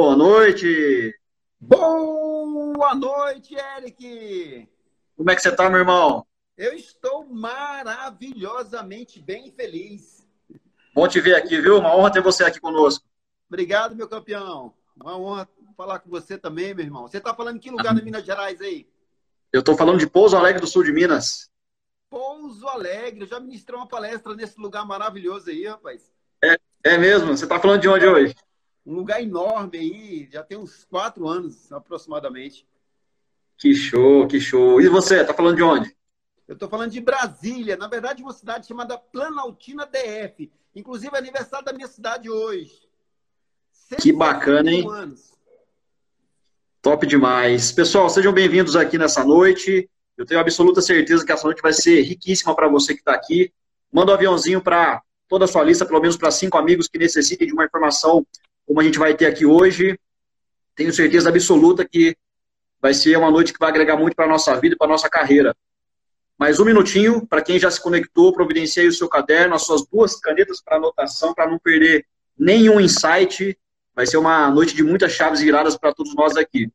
Boa noite! Boa noite, Eric! Como é que você tá, meu irmão? Eu estou maravilhosamente bem feliz. Bom te ver aqui, viu? Uma honra ter você aqui conosco. Obrigado, meu campeão. Uma honra falar com você também, meu irmão. Você está falando em que lugar de Minas Gerais aí? Eu estou falando de Pouso Alegre do Sul de Minas. Pouso Alegre. Eu já ministrei uma palestra nesse lugar maravilhoso aí, rapaz. É, é mesmo? Você está falando de onde hoje? Um lugar enorme aí, já tem uns quatro anos aproximadamente. Que show, que show. E você, tá falando de onde? Eu estou falando de Brasília, na verdade, uma cidade chamada Planaltina DF. Inclusive, é aniversário da minha cidade hoje. Que bacana, hein? Anos. Top demais. Pessoal, sejam bem-vindos aqui nessa noite. Eu tenho absoluta certeza que essa noite vai ser riquíssima para você que está aqui. Manda um aviãozinho para toda a sua lista, pelo menos para cinco amigos que necessitem de uma informação como a gente vai ter aqui hoje. Tenho certeza absoluta que vai ser uma noite que vai agregar muito para a nossa vida e para a nossa carreira. Mais um minutinho, para quem já se conectou, providencie o seu caderno, as suas duas canetas para anotação, para não perder nenhum insight. Vai ser uma noite de muitas chaves viradas para todos nós aqui.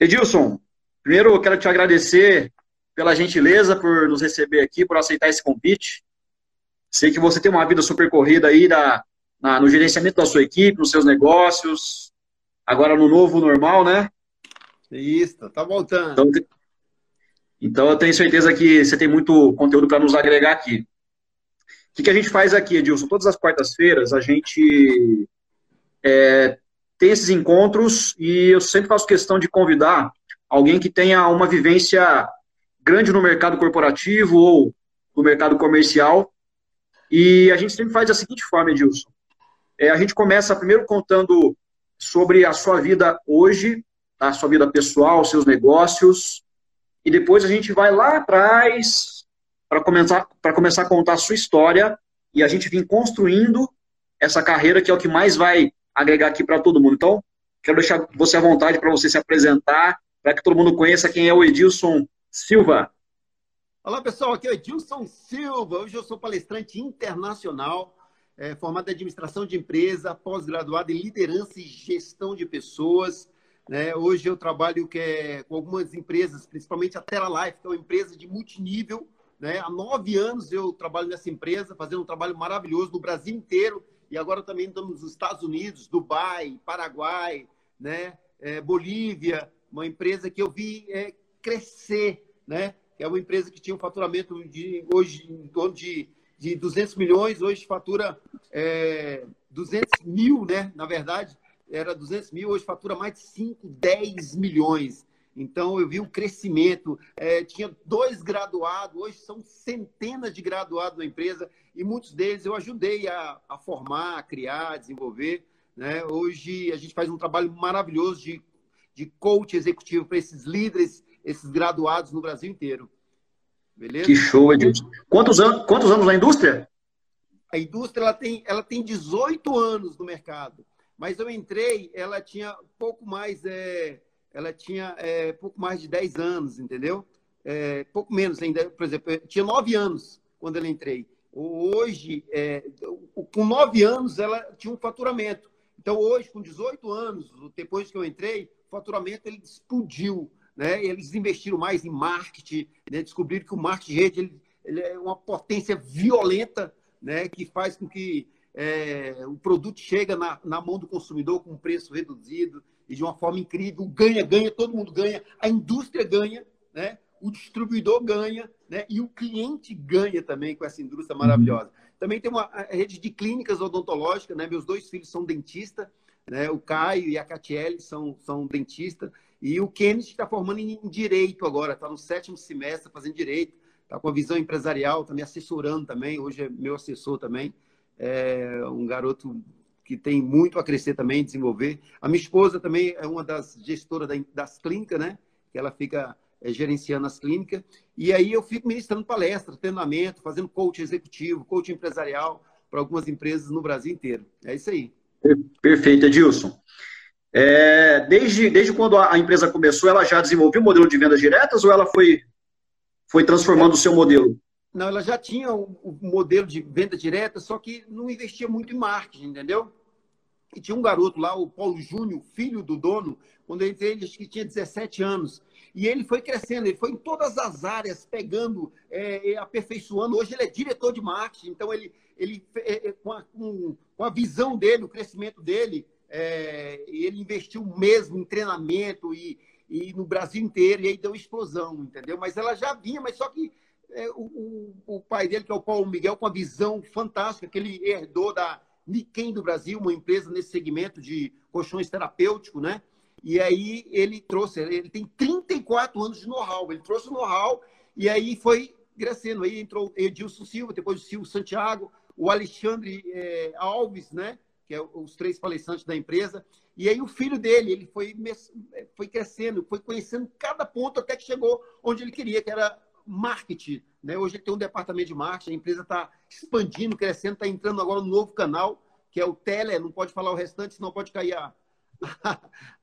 Edilson, primeiro eu quero te agradecer pela gentileza, por nos receber aqui, por aceitar esse convite. Sei que você tem uma vida super corrida aí da, na, no gerenciamento da sua equipe, nos seus negócios, agora no novo normal, né? Isso, tá voltando. Então, então eu tenho certeza que você tem muito conteúdo para nos agregar aqui. O que, que, a gente faz aqui, Edilson? Todas as quartas-feiras a gente é, tem esses encontros e eu sempre faço questão de convidar alguém que tenha uma vivência grande no mercado corporativo ou no mercado comercial. E a gente sempre faz da seguinte forma, Edilson. É, a gente começa primeiro contando sobre a sua vida hoje, tá? a sua vida pessoal, seus negócios, e depois a gente vai lá atrás para começar, começar a contar a sua história e a gente vir construindo essa carreira que é o que mais vai agregar aqui para todo mundo. Então, quero deixar você à vontade para você se apresentar, para que todo mundo conheça quem é o Edilson Silva. Olá, pessoal, aqui é o Edilson Silva. Hoje eu sou palestrante internacional é, formado em administração de empresa, pós-graduado em liderança e gestão de pessoas. Né? Hoje eu trabalho que é, com algumas empresas, principalmente a Terra Life, que é uma empresa de multinível. Né? Há nove anos eu trabalho nessa empresa, fazendo um trabalho maravilhoso no Brasil inteiro e agora também estamos nos Estados Unidos, Dubai, Paraguai, né? É, Bolívia, uma empresa que eu vi é, crescer, né? É uma empresa que tinha um faturamento de hoje em torno de de 200 milhões, hoje fatura é, 200 mil, né? Na verdade, era 200 mil, hoje fatura mais de 5, 10 milhões. Então, eu vi o crescimento. É, tinha dois graduados, hoje são centenas de graduados na empresa, e muitos deles eu ajudei a, a formar, a criar, a desenvolver. Né? Hoje, a gente faz um trabalho maravilhoso de, de coach executivo para esses líderes, esses graduados no Brasil inteiro. Beleza? Que show, Edilson. Quantos, anos, quantos anos na indústria? A indústria ela tem, ela tem 18 anos no mercado. Mas eu entrei, ela tinha pouco mais, é, ela tinha é, pouco mais de 10 anos, entendeu? É, pouco menos ainda, por exemplo, tinha 9 anos quando eu entrei. Hoje, é, com 9 anos, ela tinha um faturamento. Então, hoje, com 18 anos, depois que eu entrei, o faturamento ele explodiu né? Eles investiram mais em marketing, né? descobriram que o marketing rede ele, ele é uma potência violenta, né? Que faz com que é, o produto chegue na, na mão do consumidor com um preço reduzido e de uma forma incrível, ganha, ganha, todo mundo ganha, a indústria ganha, né? O distribuidor ganha, né? E o cliente ganha também com essa indústria maravilhosa. Uhum. Também tem uma rede de clínicas odontológicas, né? Meus dois filhos são dentistas, né? O Caio e a Catiele são, são dentistas. E o Kennedy está formando em direito agora, está no sétimo semestre fazendo direito, está com a visão empresarial, está me assessorando também, hoje é meu assessor também. É um garoto que tem muito a crescer também, desenvolver. A minha esposa também é uma das gestoras das clínicas, né? Que ela fica é, gerenciando as clínicas. E aí eu fico ministrando palestra, treinamento, fazendo coach executivo, coach empresarial para algumas empresas no Brasil inteiro. É isso aí. Perfeito, Edilson. É, desde, desde quando a empresa começou, ela já desenvolveu o modelo de vendas diretas ou ela foi, foi transformando o seu modelo? Não, ela já tinha o, o modelo de venda direta, só que não investia muito em marketing, entendeu? E tinha um garoto lá, o Paulo Júnior, filho do dono, quando ele acho que tinha 17 anos. E ele foi crescendo, ele foi em todas as áreas, pegando, é, aperfeiçoando. Hoje ele é diretor de marketing, então ele, ele é, é com, a, com, a, visão dele, o crescimento dele, é, ele investiu mesmo em treinamento e, e no Brasil inteiro, e aí deu explosão, entendeu? Mas ela já vinha, mas só que é, o, o, pai dele, que é o Paulo Miguel, com uma visão fantástica, que ele herdou da Niken do Brasil, uma empresa nesse segmento de colchões terapêuticos, né? E aí ele trouxe, ele tem 34 anos de know-how, ele trouxe o know-how e aí foi crescendo. Aí entrou Edilson Silva, depois o Silvio Santiago, o Alexandre é, Alves, né? Que é os três palestrantes da empresa. E aí o filho dele, ele foi, foi crescendo, foi conhecendo cada ponto até que chegou onde ele queria, que era marketing. Né? Hoje ele tem um departamento de marketing, a empresa está expandindo, crescendo, está entrando agora no novo canal, que é o Tele, não pode falar o restante, senão pode cair a,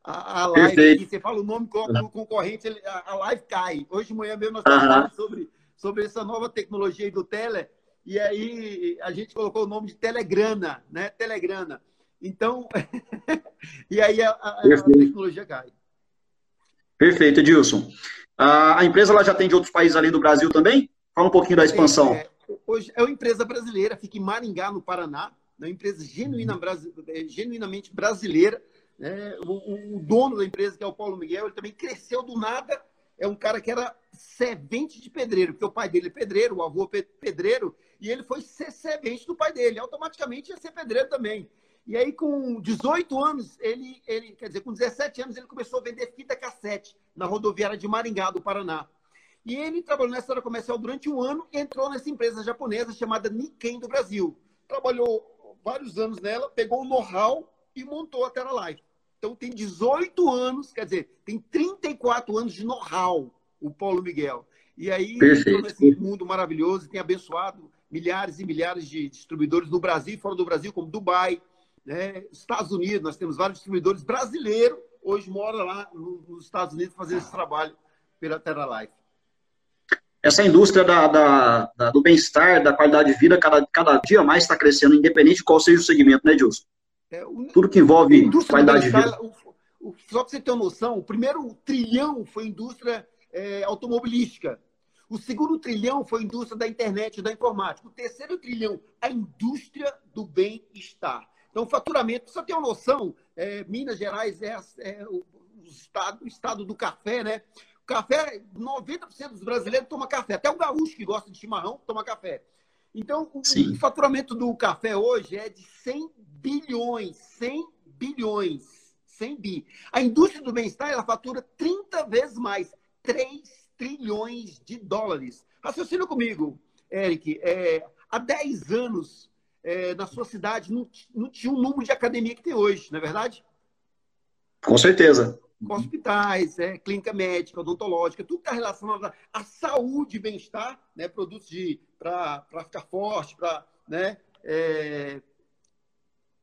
a, a live. Aqui. Você fala o nome do concorrente, a, a live cai. Hoje de manhã mesmo nós estamos falando sobre, sobre essa nova tecnologia do Tele, e aí a gente colocou o nome de Telegrana, né? Telegrana. Então, e aí a, a, a, tecnologia cai. Perfeito, Edilson. A empresa ela já tem de outros países além do Brasil também? Fala um pouquinho da expansão. É, hoje é uma empresa brasileira, fica em Maringá, no Paraná. É uma empresa genuína, é, genuinamente brasileira. É, o, o, dono da empresa, que é o Paulo Miguel, ele também cresceu do nada. É um cara que era servente de pedreiro, porque o pai dele é pedreiro, o avô é pedreiro, e ele foi ser servente do pai dele. Automaticamente ia ser pedreiro também. E aí, com 18 anos, ele, ele, quer dizer, com 17 anos, ele começou a vender fita cassete na rodoviária de Maringá, do Paraná. E ele trabalhou nessa área comercial durante um ano e entrou nessa empresa japonesa chamada Nikkei do Brasil. Trabalhou vários anos nela, pegou o know-how e montou a Terra Life. Então, tem 18 anos, quer dizer, tem 34 anos de know-how, o Paulo Miguel. E aí, entrou nesse mundo maravilhoso, tem abençoado milhares e milhares de distribuidores no Brasil e fora do Brasil, como Dubai, né? Estados Unidos, nós temos vários distribuidores brasileiros, hoje moram lá nos Estados Unidos fazendo esse trabalho pela Terra Life. Essa indústria da, da, da do bem-estar, da qualidade de vida, cada, cada dia mais está crescendo, independente de qual seja o segmento, né, Dilson? É, o, Tudo que envolve qualidade de vida. O, o, só para você ter uma noção, o primeiro trilhão foi indústria é, automobilística. O segundo trilhão foi a indústria da internet e da informática. O terceiro trilhão, a indústria do bem-estar. Então, o faturamento, só tem uma noção, é, Minas Gerais é, é o, o, estado, o estado do café, né? O café, 90% dos brasileiros toma café. Até o gaúcho que gosta de chimarrão toma café. Então, o, o, faturamento do café hoje é de 100 bilhões. 100 bilhões. 100 bi. A indústria do bem-estar, ela fatura 30 vezes mais. 3 trilhões de dólares. Raciocina comigo, Eric. É, há 10 anos, é, na sua cidade não, não tinha um número de academia que tem hoje, não é verdade? Com certeza. Hospitais, é, clínica médica, odontológica, tudo está relacionado à saúde e bem-estar, né? produtos para ficar forte, para né? É,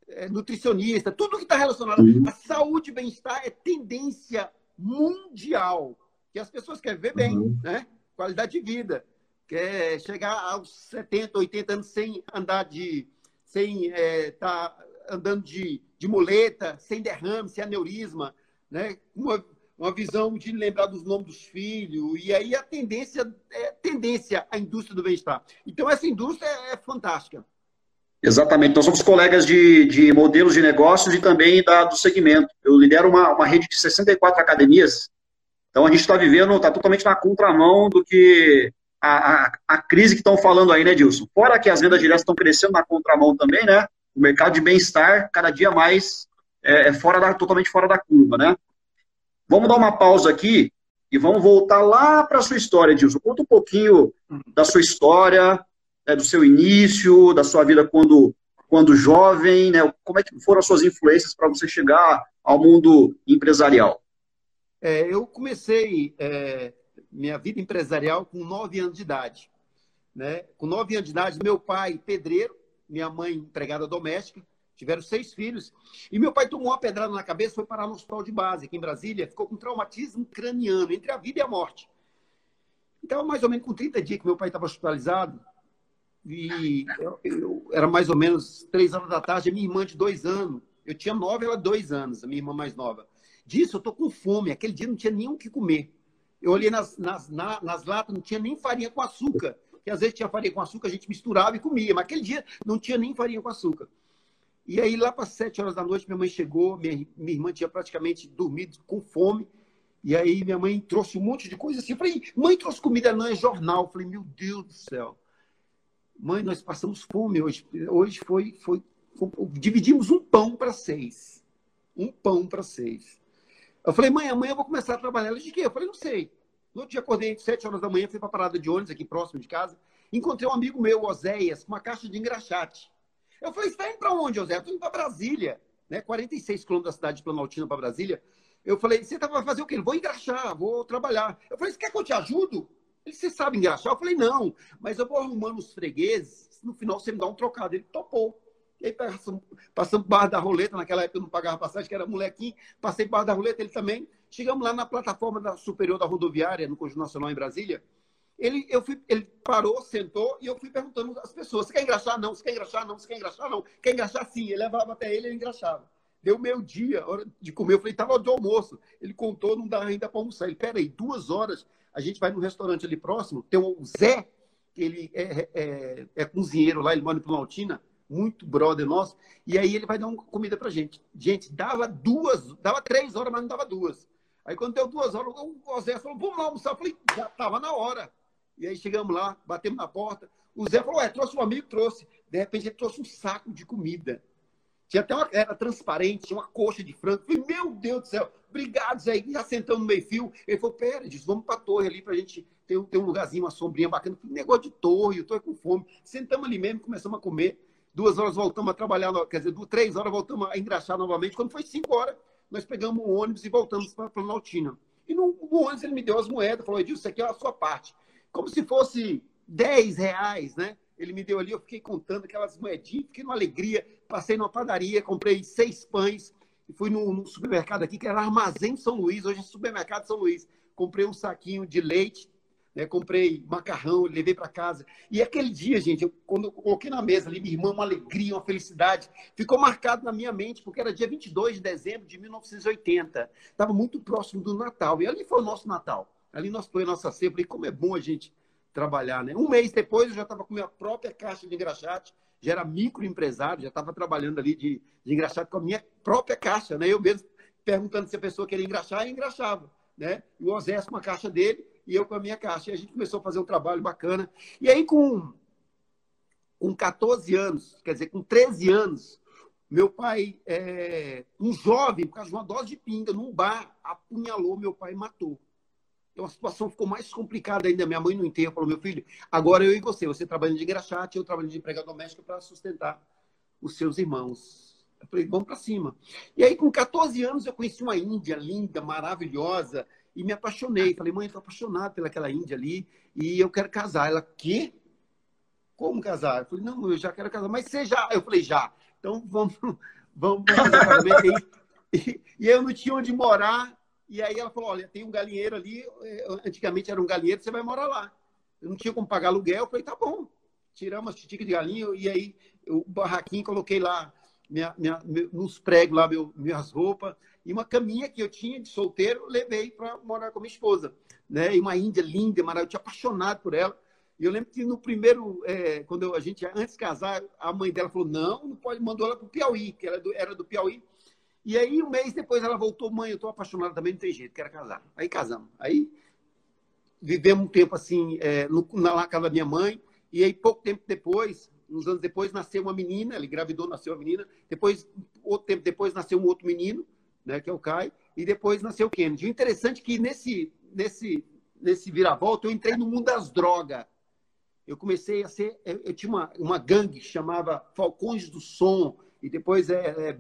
é, nutricionista, tudo que está relacionado uhum. à saúde e bem-estar é tendência mundial. Que as pessoas querem ver bem, uhum. né? qualidade de vida quer chegar aos 70, 80 anos sem andar de. sem estar é, tá andando de, de muleta, sem derrame, sem aneurisma, né? uma, uma visão de lembrar dos nomes dos filhos, e aí a tendência é tendência à indústria do bem-estar. Então, essa indústria é fantástica. Exatamente. Nós somos colegas de, de modelos de negócios e também da, do segmento. Eu lidero uma, uma rede de 64 academias. Então, a gente está vivendo, está totalmente na contramão do que a, a, a crise que estão falando aí, né, Dilson? Fora que as vendas diretas estão crescendo na contramão também, né? O mercado de bem-estar cada dia mais é, é fora da, totalmente fora da curva, né? Vamos dar uma pausa aqui e vamos voltar lá para a sua história, Dilson. Conta um pouquinho da sua história, né, do seu início, da sua vida quando, quando jovem, né? Como é que foram as suas influências para você chegar ao mundo empresarial? É, eu comecei é, minha vida empresarial com nove anos de idade. Né? Com nove anos de idade, meu pai, pedreiro, minha mãe, empregada doméstica, tiveram seis filhos. E meu pai tomou uma pedrada na cabeça, foi parar no hospital de base aqui em Brasília, ficou com traumatismo craniano, entre a vida e a morte. Então, mais ou menos com 30 dias que meu pai estava hospitalizado, e eu, eu, era mais ou menos três horas da tarde, a minha irmã de dois anos Eu tinha nove, ela dois anos, a minha irmã mais nova. Disso, eu tô com fome. Aquele dia não tinha nem o que comer. Eu olhei nas, nas, na, nas latas, não tinha nem farinha com açúcar. Que às vezes tinha farinha com açúcar, a gente misturava e comia. Mas aquele dia não tinha nem farinha com açúcar. E aí, lá para sete horas da noite, minha mãe chegou, minha, minha irmã tinha praticamente dormido com fome. E aí, minha mãe trouxe um monte de coisa assim. Eu falei, mãe trouxe comida, não é jornal. Eu falei, meu Deus do céu. Mãe, nós passamos fome hoje. Hoje foi, foi dividimos um pão para seis. Um pão para seis. Eu falei, mãe, amanhã eu vou começar a trabalhar. Ela de quê? Eu falei, não sei. No outro dia acordei sete horas da manhã, fui para a parada de ônibus aqui próximo de casa. Encontrei um amigo meu, Oséias, com uma caixa de engraxate. Eu falei, está indo para onde, José? Estou indo para Brasília, né? 46 quilômetros da cidade de Planaltina para Brasília. Eu falei, você tá, vai fazer o quê? Vou engraxar, vou trabalhar. Eu falei, você quer que eu te ajudo? Ele, você sabe engraxar? Eu falei, não, mas eu vou arrumando os fregueses, no final você me dá um trocado. Ele topou. E aí passamos, passamos barra da roleta, naquela época eu não pagava passagem, que era molequinho, passei barra da roleta, ele também. Chegamos lá na plataforma da superior da rodoviária, no Conjunto Nacional em Brasília. Ele, eu fui, ele parou, sentou e eu fui perguntando às pessoas: você quer engraxar? Não, você quer engraxar? Não, você quer engraxar? Não, quer engraxar sim. Ele levava até ele, ele engraxava. Deu meio dia, hora de comer. Eu falei: estava de almoço. Ele contou, não dá ainda para almoçar. Ele: peraí, duas horas. A gente vai no restaurante ali próximo, tem o Zé, que ele é, é, é cozinheiro lá, ele mora em Planaltina, muito brother nosso, e aí ele vai dar uma comida pra gente. Gente, dava duas, dava três horas, mas não dava duas. Aí quando deu duas horas, o Zé falou, vamos lá almoçar. Eu falei, já tava na hora. E aí chegamos lá, batemos na porta. O Zé falou: Ué, trouxe um amigo, trouxe. De repente ele trouxe um saco de comida. Tinha até uma. Era transparente, tinha uma coxa de frango. falei, meu Deus do céu, obrigado, Zé. E já sentamos no meio-fio. Ele falou: Pera, disse, vamos pra torre ali pra gente ter, ter um lugarzinho, uma sombrinha bacana. falei, negócio de torre, eu tô com fome. Sentamos ali mesmo, começamos a comer. Duas horas voltamos a trabalhar, quer dizer, três horas voltamos a engraxar novamente. Quando foi cinco horas, nós pegamos um ônibus e voltamos para Planaltina. E no, no ônibus ele me deu as moedas, falou: Edilson, isso aqui é a sua parte como se fosse 10 reais, né? Ele me deu ali, eu fiquei contando aquelas moedinhas, fiquei numa alegria. Passei numa padaria, comprei seis pães e fui no, no supermercado aqui, que era Armazém São Luís, hoje é Supermercado São Luís. Comprei um saquinho de leite, né? comprei macarrão, levei para casa. E aquele dia, gente, eu, quando eu coloquei na mesa ali, minha irmã, uma alegria, uma felicidade, ficou marcado na minha mente, porque era dia 22 de dezembro de 1980. Estava muito próximo do Natal. E ali foi o nosso Natal. Ali nós põe a nossa cepa, e como é bom a gente trabalhar, né? Um mês depois eu já estava com minha própria caixa de engraxate, já era microempresário, já estava trabalhando ali de, de engraxate com a minha própria caixa, né? Eu mesmo perguntando se a pessoa queria engraxar, e engraxava, né? E o Osés com a caixa dele e eu com a minha caixa. E a gente começou a fazer um trabalho bacana. E aí com, com 14 anos, quer dizer, com 13 anos, meu pai, é, um jovem, por causa de uma dose de pinga, num bar, apunhalou meu pai e matou. Então a situação ficou mais complicada ainda. Minha mãe no enterro falou: meu filho, agora eu e você, você trabalhando de engraxate, eu trabalhando de empregado doméstico para sustentar os seus irmãos. Eu falei: vamos para cima. E aí, com 14 anos, eu conheci uma Índia linda, maravilhosa, e me apaixonei. Falei: mãe, estou apaixonado pelaquela Índia ali e eu quero casar. Ela: quê? Como casar? Eu falei: não, eu já quero casar. Mas você já? Eu falei: já. Então vamos, vamos fazer casamento aí. E, e eu não tinha onde morar. E aí ela falou: olha, tem um galinheiro ali, é, antigamente era um galinheiro, você vai morar lá. Eu não tinha como pagar aluguel, eu falei: tá bom. Tiramos as titicas de galinha e aí o barraquinho, coloquei lá minha, minha, nos pregos lá meu, minhas roupas e uma caminha que eu tinha de solteiro, levei para morar com minha esposa. Né? E uma índia linda, maravilhosa, eu tinha apaixonado por ela. E eu lembro que no primeiro, é, quando a gente, antes de casar, a mãe dela falou: não, não pode, mandou ela para o Piauí, que ela era do Piauí. E aí, um mês depois, ela voltou, mãe, eu estou apaixonada também, não tem jeito, quero casar. Aí casamos. Aí vivemos um tempo assim, é, no, na casa da minha mãe, e aí pouco tempo depois, uns anos depois, nasceu uma menina, ele engravidou, nasceu uma menina, depois, outro tempo depois, nasceu um outro menino, né, que é o Kai, e depois nasceu o Kennedy. O interessante é que nesse, nesse, nesse viravolta, eu entrei no mundo das drogas. Eu comecei a ser, eu, eu tinha uma, uma gangue que chamava Falcões do Som, e depois é, é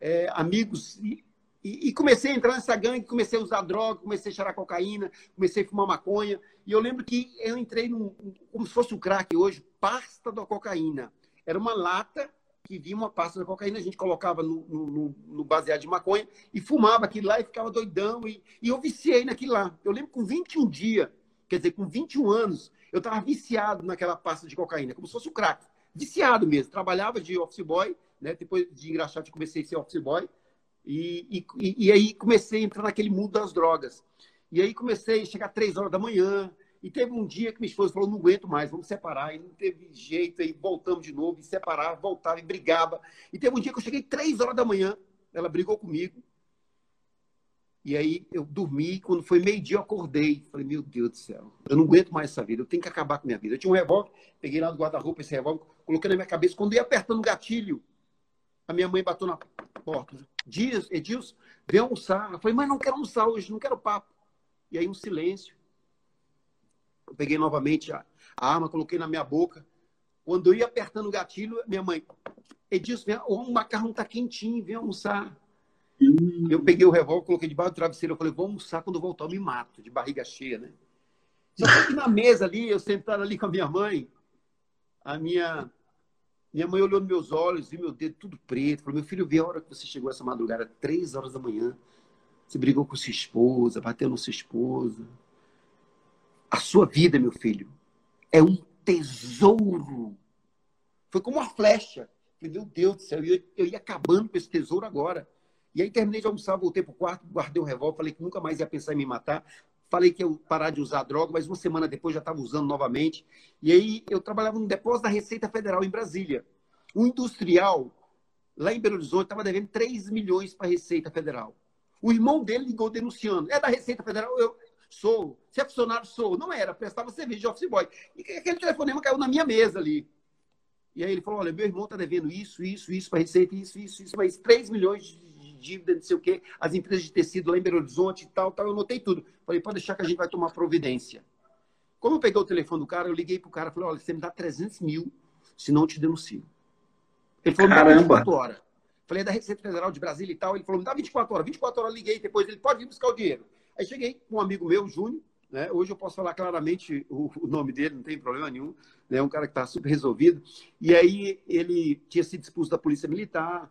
é, amigos. E, e, comecei a entrar nessa gangue, comecei a usar droga, comecei a cheirar cocaína, comecei a fumar maconha. E eu lembro que eu entrei num, como se fosse o crack hoje, pasta da cocaína. Era uma lata que vinha uma pasta da cocaína, a gente colocava no, no, no, baseado de maconha e fumava aquilo lá e ficava doidão. E, e eu viciei naquilo lá. Eu lembro com 21 dias, quer dizer, com 21 anos, eu estava viciado naquela pasta de cocaína, como se fosse o crack. Viciado mesmo. Trabalhava de office boy, né? Depois de engraxate, comecei a ser office boy. E, e, e, aí comecei a entrar naquele mundo das drogas. E aí comecei a chegar três horas da manhã. E teve um dia que minha esposa falou: não aguento mais, vamos separar. E não teve jeito, aí voltamos de novo, e separava, voltava e brigava. E teve um dia que eu cheguei três horas da manhã, ela brigou comigo. E aí eu dormi, quando foi meio-dia eu acordei. Falei, meu Deus do céu, eu não aguento mais essa vida, eu tenho que acabar com minha vida. Eu tinha um revólver, peguei lá do guarda-roupa esse revólver, coloquei na minha cabeça. Quando ia apertando o gatilho, a minha mãe bateu na porta. Dias, Edilson, vem almoçar. Eu falei, mas não quero almoçar hoje, não quero papo. E aí um silêncio. Eu peguei novamente a, a arma, coloquei na minha boca. Quando eu ia apertando o gatilho, minha mãe, Edilson, vem, o macarrão tá quentinho, vem almoçar. Hum. Eu peguei o revólver, coloquei debaixo do travesseiro. Eu falei, vou almoçar quando voltar, eu me mato, de barriga cheia, né? Só que na mesa ali, eu sentado ali com a minha mãe, a minha, minha mãe olhou nos meus olhos, viu meu dedo tudo preto. Falou, meu filho, vi a hora que você chegou essa madrugada, três horas da manhã. Você brigou com sua esposa, bateu na sua esposa. A sua vida, meu filho, é um tesouro. Foi como uma flecha. Meu Deus do céu, eu, eu ia acabando com esse tesouro agora. E aí terminei de almoçar, voltei pro quarto, guardei o revólver, falei que nunca mais ia pensar em me matar. Falei que eu parar de usar droga, mas uma semana depois já estava usando novamente. E aí eu trabalhava no depósito da Receita Federal em Brasília. Um industrial lá em Belo Horizonte estava devendo 3 milhões para a Receita Federal. O irmão dele ligou denunciando. É da Receita Federal? Eu sou. Se é funcionário, sou. Não era, prestava serviço de office boy. E aquele telefonema caiu na minha mesa ali. E aí ele falou: olha, meu irmão está devendo isso, isso, isso para Receita, isso, isso, isso, mas 3 milhões de dívida, não sei o quê, as empresas de tecido lá em Belo Horizonte e tal, tal. Eu notei tudo. Falei, pode deixar que a gente vai tomar providência. Como eu peguei o telefone do cara, eu liguei pro cara, falei, olha, você me dá 300 mil, senão eu te denuncio. Ele falou, me dá 24 horas. Falei, é da Receita Federal de Brasília e tal. Ele falou, me dá 24 horas. 24 horas eu liguei, depois ele pode vir buscar o dinheiro. Aí cheguei com um amigo meu, Júnior, né? Hoje eu posso falar claramente o, nome dele, não tem problema nenhum. É né? um cara que está super resolvido. E aí ele tinha sido expulso da Polícia Militar,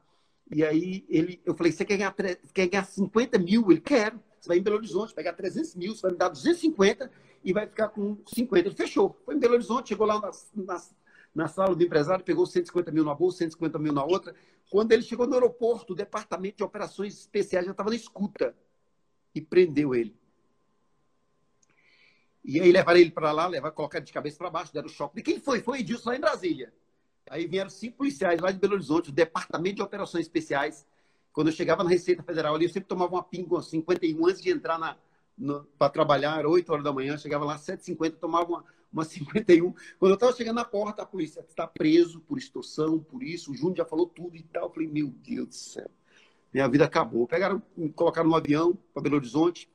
e aí ele, eu falei, você quer ganhar, quer ganhar 50 mil? Ele, quero. Você vai em Belo Horizonte, pegar 300 mil, você vai me dar 250 e vai ficar com 50. Ele fechou. Foi em Belo Horizonte, chegou lá na, na sala do empresário, pegou 150 mil na bolsa, 150 mil na outra. Quando ele chegou no aeroporto, o departamento de operações especiais já estava na escuta e prendeu ele. E aí levaram ele para lá, levaram, colocaram de cabeça para baixo, deram choque. De quem foi? Foi Edilson lá em Brasília. Aí vieram cinco policiais lá de Belo Horizonte, do Departamento de Operações Especiais. Quando eu chegava na Receita Federal ali, eu sempre tomava uma pinga 51 antes de entrar na, para trabalhar, era 8 horas da manhã, chegava lá 7h50, tomava uma, uma 51. Quando eu estava chegando na porta, a polícia está preso por extorsão, por isso, o Júnior já falou tudo e tal. Eu falei, meu Deus do céu, minha vida acabou. Pegaram, me colocaram no avião para Belo Horizonte,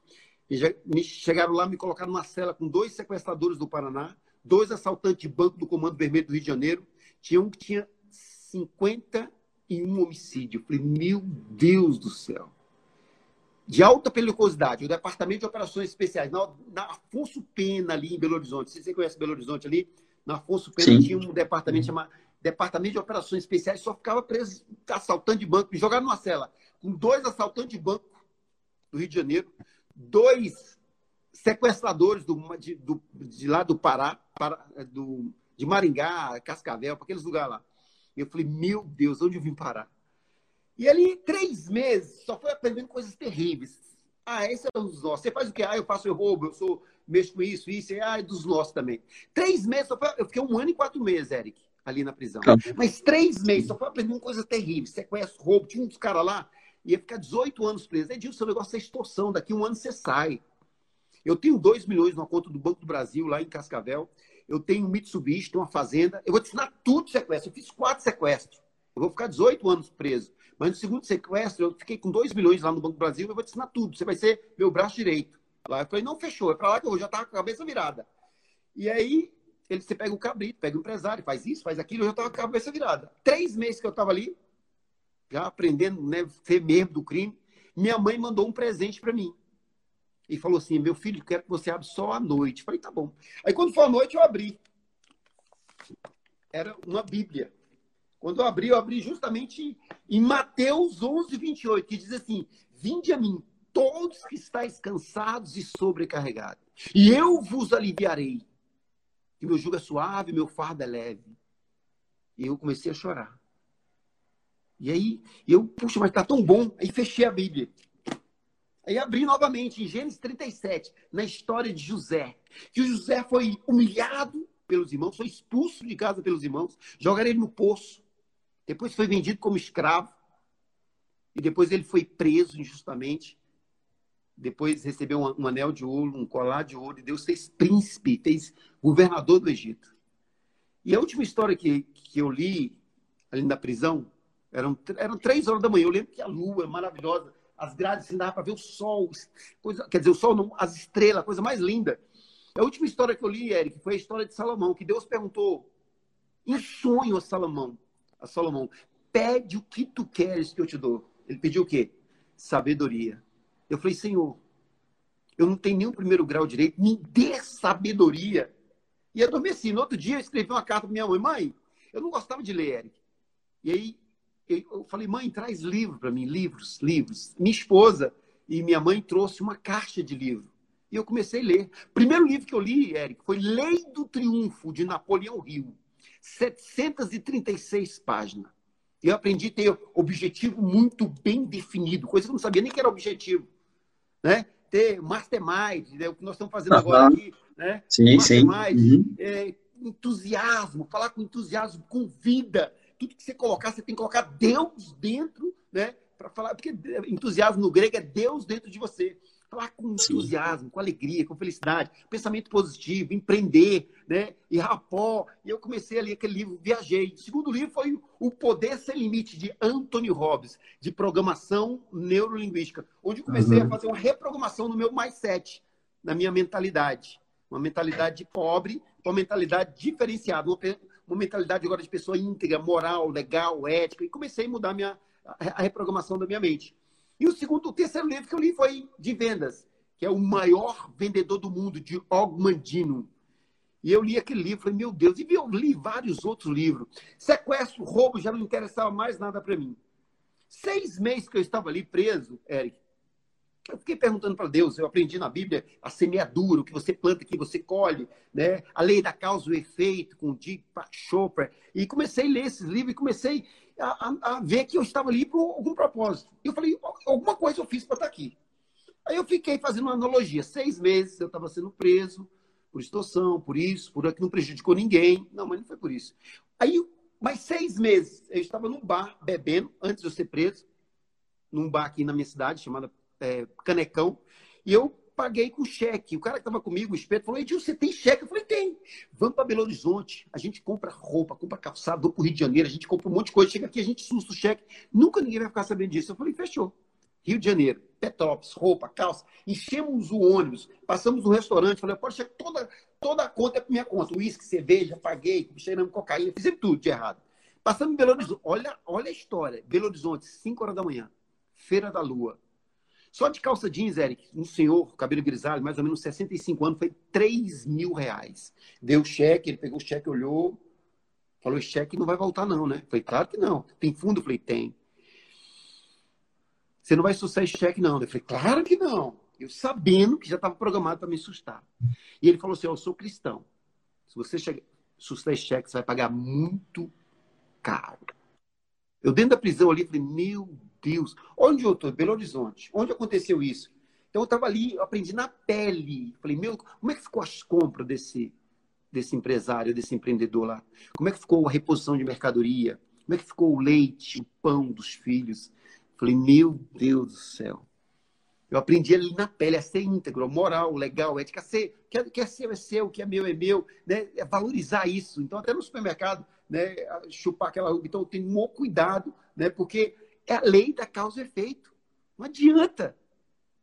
e já, me, chegaram lá, me colocaram numa cela com dois sequestradores do Paraná, dois assaltantes de banco do Comando Vermelho do Rio de Janeiro, tinha um que tinha 51 homicídios. Eu falei, meu Deus do céu. De alta periculosidade, o Departamento de Operações Especiais, na, na Afonso Pena, ali em Belo Horizonte. Você conhece Belo Horizonte ali? Na Afonso Pena Sim. tinha um departamento chamado Departamento de Operações Especiais, só ficava preso assaltante de banco. Me jogaram numa cela com dois assaltantes de banco do Rio de Janeiro, dois sequestradores do, de, do, de lá do Pará, para, do, de Maringá, Cascavel, para aqueles lugares lá. Eu falei, meu Deus, onde eu vim parar? E ali, três meses, só foi aprendendo coisas terríveis. Ah, esse é dos nossos. Você faz o quê? Ah, eu faço eu roubo, eu sou, mexo com isso, isso, ah, é dos nossos também. Três meses, só foi, eu fiquei um ano e quatro meses, Eric, ali na prisão. Tá. Mas três meses, só foi aprendendo coisas terríveis. Sequestro, roubo, tinha uns caras lá, ia ficar 18 anos preso. É disso, seu negócio é extorsão, daqui um ano você sai. Eu tenho 2 milhões na conta do Banco do Brasil, lá em Cascavel eu tenho um Mitsubishi, uma fazenda, eu vou te ensinar tudo sequestro. Eu fiz quatro sequestros. Eu vou ficar 18 anos preso. Mas no segundo sequestro, eu fiquei com 2 milhões lá no Banco do Brasil, eu vou te ensinar tudo. Você vai ser meu braço direito. Lá eu falei, não, fechou, é para lá que eu já estava com a cabeça virada. E aí, ele, você pega o cabrito, pega o empresário, faz isso, faz aquilo, eu já estava com a cabeça virada. Três meses que eu estava ali, já aprendendo, né, ser mesmo do crime, minha mãe mandou um presente para mim e falou assim: meu filho, quero que você abra só à noite. Falei, tá bom. Aí quando foi à noite, eu abri. Era uma Bíblia. Quando eu abri, eu abri justamente em Mateus 11, 28, que diz assim: Vinde a mim, todos que estáis cansados e sobrecarregados, e eu vos aliviarei. Que meu jugo é suave, meu fardo é leve. E eu comecei a chorar. E aí, eu, puxa, mas tá tão bom. Aí fechei a Bíblia. Aí abri novamente em Gênesis 37, na história de José. Que José foi humilhado pelos irmãos, foi expulso de casa pelos irmãos, jogaram ele no poço. Depois foi vendido como escravo. E depois ele foi preso injustamente. Depois recebeu um, um anel de ouro, um colar de ouro. E Deus fez príncipe, fez governador do Egito. E a última história que, que eu li ali na prisão, eram, eram três horas da manhã. Eu lembro que a lua é maravilhosa, as grades assim, dava para ver o sol, coisa, quer dizer, o sol não, as estrelas, coisa mais linda. A última história que eu li, Eric, foi a história de Salomão, que Deus perguntou em sonho a Salomão, a Salomão, pede o que tu queres que eu te dou. Ele pediu o quê? Sabedoria. Eu falei, Senhor, eu não tenho o primeiro grau direito, me dê sabedoria. E adormeci. No outro dia, eu escrevi uma carta para minha mãe. Mãe, eu não gostava de ler, Eric. E aí, eu falei, mãe, traz livro para mim, livros, livros. Minha esposa e minha mãe trouxe uma caixa de livro. E eu comecei a ler. O primeiro livro que eu li, Eric, foi Lei do Triunfo, de Napoleão Hill. 736 páginas. Eu aprendi a ter objetivo muito bem definido, coisa que eu não sabia nem que era objetivo. Né? Ter mastermind, né? o que nós estamos fazendo agora aqui. Né? Sim, mastermind, sim. Uhum. É, entusiasmo, falar com entusiasmo, com vida. Tudo que você colocar, você tem que colocar Deus dentro, né? Para falar, porque entusiasmo no grego é Deus dentro de você falar com entusiasmo, Sim. com alegria, com felicidade, pensamento positivo, empreender, né? E rapó. E eu comecei a ler aquele livro, viajei. O segundo livro foi O Poder Sem Limite, de Anthony Robbins, de programação neurolinguística, onde comecei uhum. a fazer uma reprogramação no meu mindset, na minha mentalidade. Uma mentalidade pobre, uma mentalidade diferenciada, uma, uma mentalidade agora de pessoa íntegra, moral, legal, ética. E comecei a mudar minha, a reprogramação da minha mente. E o segundo, o terceiro livro que eu li foi de vendas, que é o maior vendedor do mundo, de Ogmandino. E eu li aquele livro, falei, meu Deus, e eu li vários outros livros. Sequestro, roubo, já não interessava mais nada para mim. Seis meses que eu estava ali preso, Eric, eu fiquei perguntando para Deus, eu aprendi na Bíblia a semeadura, o que você planta aqui, você colhe, né? A lei da causa e o efeito, com Dick Chopper. E comecei a ler esses livros e comecei a, a, ver que eu estava ali por algum propósito. E eu falei, alguma coisa eu fiz para estar aqui. Aí eu fiquei fazendo uma analogia. Seis meses eu estava sendo preso por extorsão, por isso, por que não prejudicou ninguém. Não, mas não foi por isso. Aí, mais seis meses, eu estava num bar bebendo, antes de eu ser preso, num bar aqui na minha cidade, chamado é, Canecão, e eu paguei com cheque. O cara que estava comigo, o espeto, falou: Edil, você tem cheque? Eu falei: tem. Vamos para Belo Horizonte. A gente compra roupa, compra calçado, vou para o Rio de Janeiro, a gente compra um monte de coisa. Chega aqui, a gente susta o cheque. Nunca ninguém vai ficar sabendo disso. Eu falei: fechou. Rio de Janeiro, Petrópolis, roupa, calça. Enchemos o ônibus, passamos no restaurante. Falei: pode chegar toda, toda a conta é para minha conta. Uísque, cerveja, paguei, cheiramos cocaína, fizemos tudo de errado. Passamos em Belo Horizonte. Olha, olha a história. Belo Horizonte, 5 horas da manhã. Feira da Lua só de calça jeans, Eric, um senhor, cabelo grisalho, mais ou menos 65 anos, foi 3 mil reais. Deu cheque, ele pegou o cheque, olhou, falou: cheque não vai voltar, não, né? Falei, claro que não. Tem fundo? Falei, tem. Você não vai sustentar esse cheque, não. Eu falei, claro que não. Eu sabendo que já estava programado para me assustar. E ele falou assim: eu sou cristão. Se você sustentar esse cheque, você vai pagar muito caro. Eu dentro da prisão ali, falei, meu Deus. Onde eu estou? Belo Horizonte. Onde aconteceu isso? Então eu estava ali, eu aprendi na pele. Falei, meu, como é que ficou as compras desse, desse empresário, desse empreendedor lá? Como é que ficou a reposição de mercadoria? Como é que ficou o leite, o pão dos filhos? Falei, meu Deus do céu. Eu aprendi ali na pele a ser íntegro, moral, legal, ética, ser, é, que é seu é seu, o que é meu é meu, né? É valorizar isso. Então, até no supermercado, né, chupar aquela Então, eu tenho um cuidado, né? Porque é a lei da causa e efeito. Não adianta.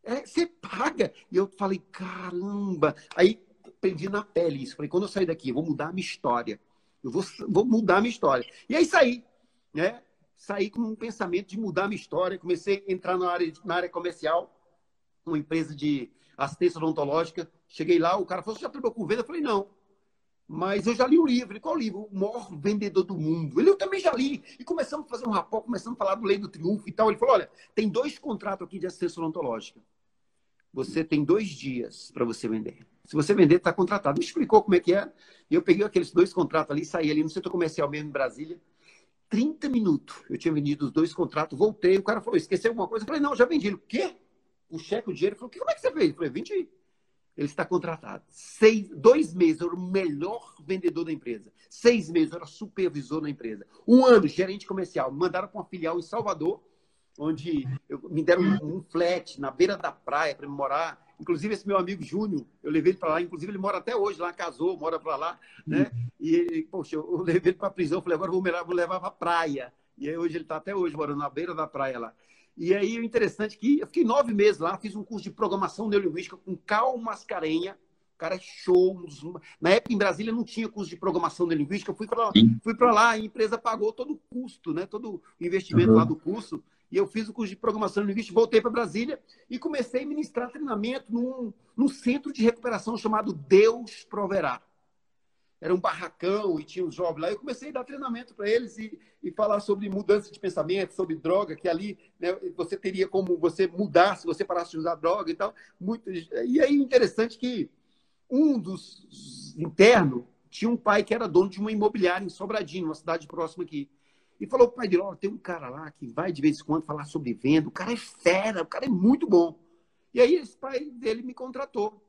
É, você paga. E eu falei, caramba. Aí aprendi na pele isso. Falei, quando eu sair daqui, eu vou mudar a minha história. Eu vou, vou mudar a minha história. E aí saí, né? Saí com um pensamento de mudar a minha história. Comecei a entrar na área, na área comercial, uma empresa de assistência odontológica. Cheguei lá, o cara falou, você já trabalhou com venda? Eu falei, não. Mas eu já li o livro. Qual livro? O maior vendedor do mundo. Ele eu também já li. E começamos a fazer um rapó, começamos a falar do Lei do Triunfo e tal. Ele falou: olha, tem dois contratos aqui de assistência odontológica. Você tem dois dias para você vender. Se você vender, está contratado. Me explicou como é que é. E eu peguei aqueles dois contratos ali, saí ali no setor comercial mesmo em Brasília. 30 minutos. Eu tinha vendido os dois contratos, voltei, o cara falou, esqueceu alguma coisa? Eu falei, não, já vendi. Ele, o quê? O cheque, o dinheiro? Ele falou, como é que você fez? Eu falei, vendi. Ele está contratado. Seis, dois meses, eu era o melhor vendedor da empresa. Seis meses, eu era supervisor na empresa. Um ano, gerente comercial. Me mandaram para uma filial em Salvador, onde eu, me deram um, um flat na beira da praia para morar. Inclusive, esse meu amigo Júnior, eu levei ele para lá. Inclusive, ele mora até hoje lá, casou, mora para lá. Né? E, poxa, eu levei ele para a prisão. Falei, agora vou, vou levar para a praia. E aí, hoje ele está até hoje morando na beira da praia lá. E aí, o interessante é que eu fiquei nove meses lá, fiz um curso de programação neurolinguística com Cal Mascarenha. O cara é show. Na época, em Brasília, não tinha curso de programação neurolinguística. Eu fui para lá, fui lá, a empresa pagou todo o custo, né? todo o investimento uhum. lá do curso. E eu fiz o curso de programação linguística, voltei para Brasília e comecei a ministrar treinamento num, num centro de recuperação chamado Deus Proverá. Era um barracão e tinha os jovens lá. Eu comecei a dar treinamento para eles e, e, falar sobre mudança de pensamento, sobre droga, que ali né, você teria como você mudar se você parasse de usar droga e tal. Muito... E aí, interessante que um dos internos tinha um pai que era dono de uma imobiliária em Sobradinho, uma cidade próxima aqui. E falou pai dele, ó, tem um cara lá que vai de vez em quando falar sobre venda, o cara é fera, o cara é muito bom. E aí esse pai dele me contratou.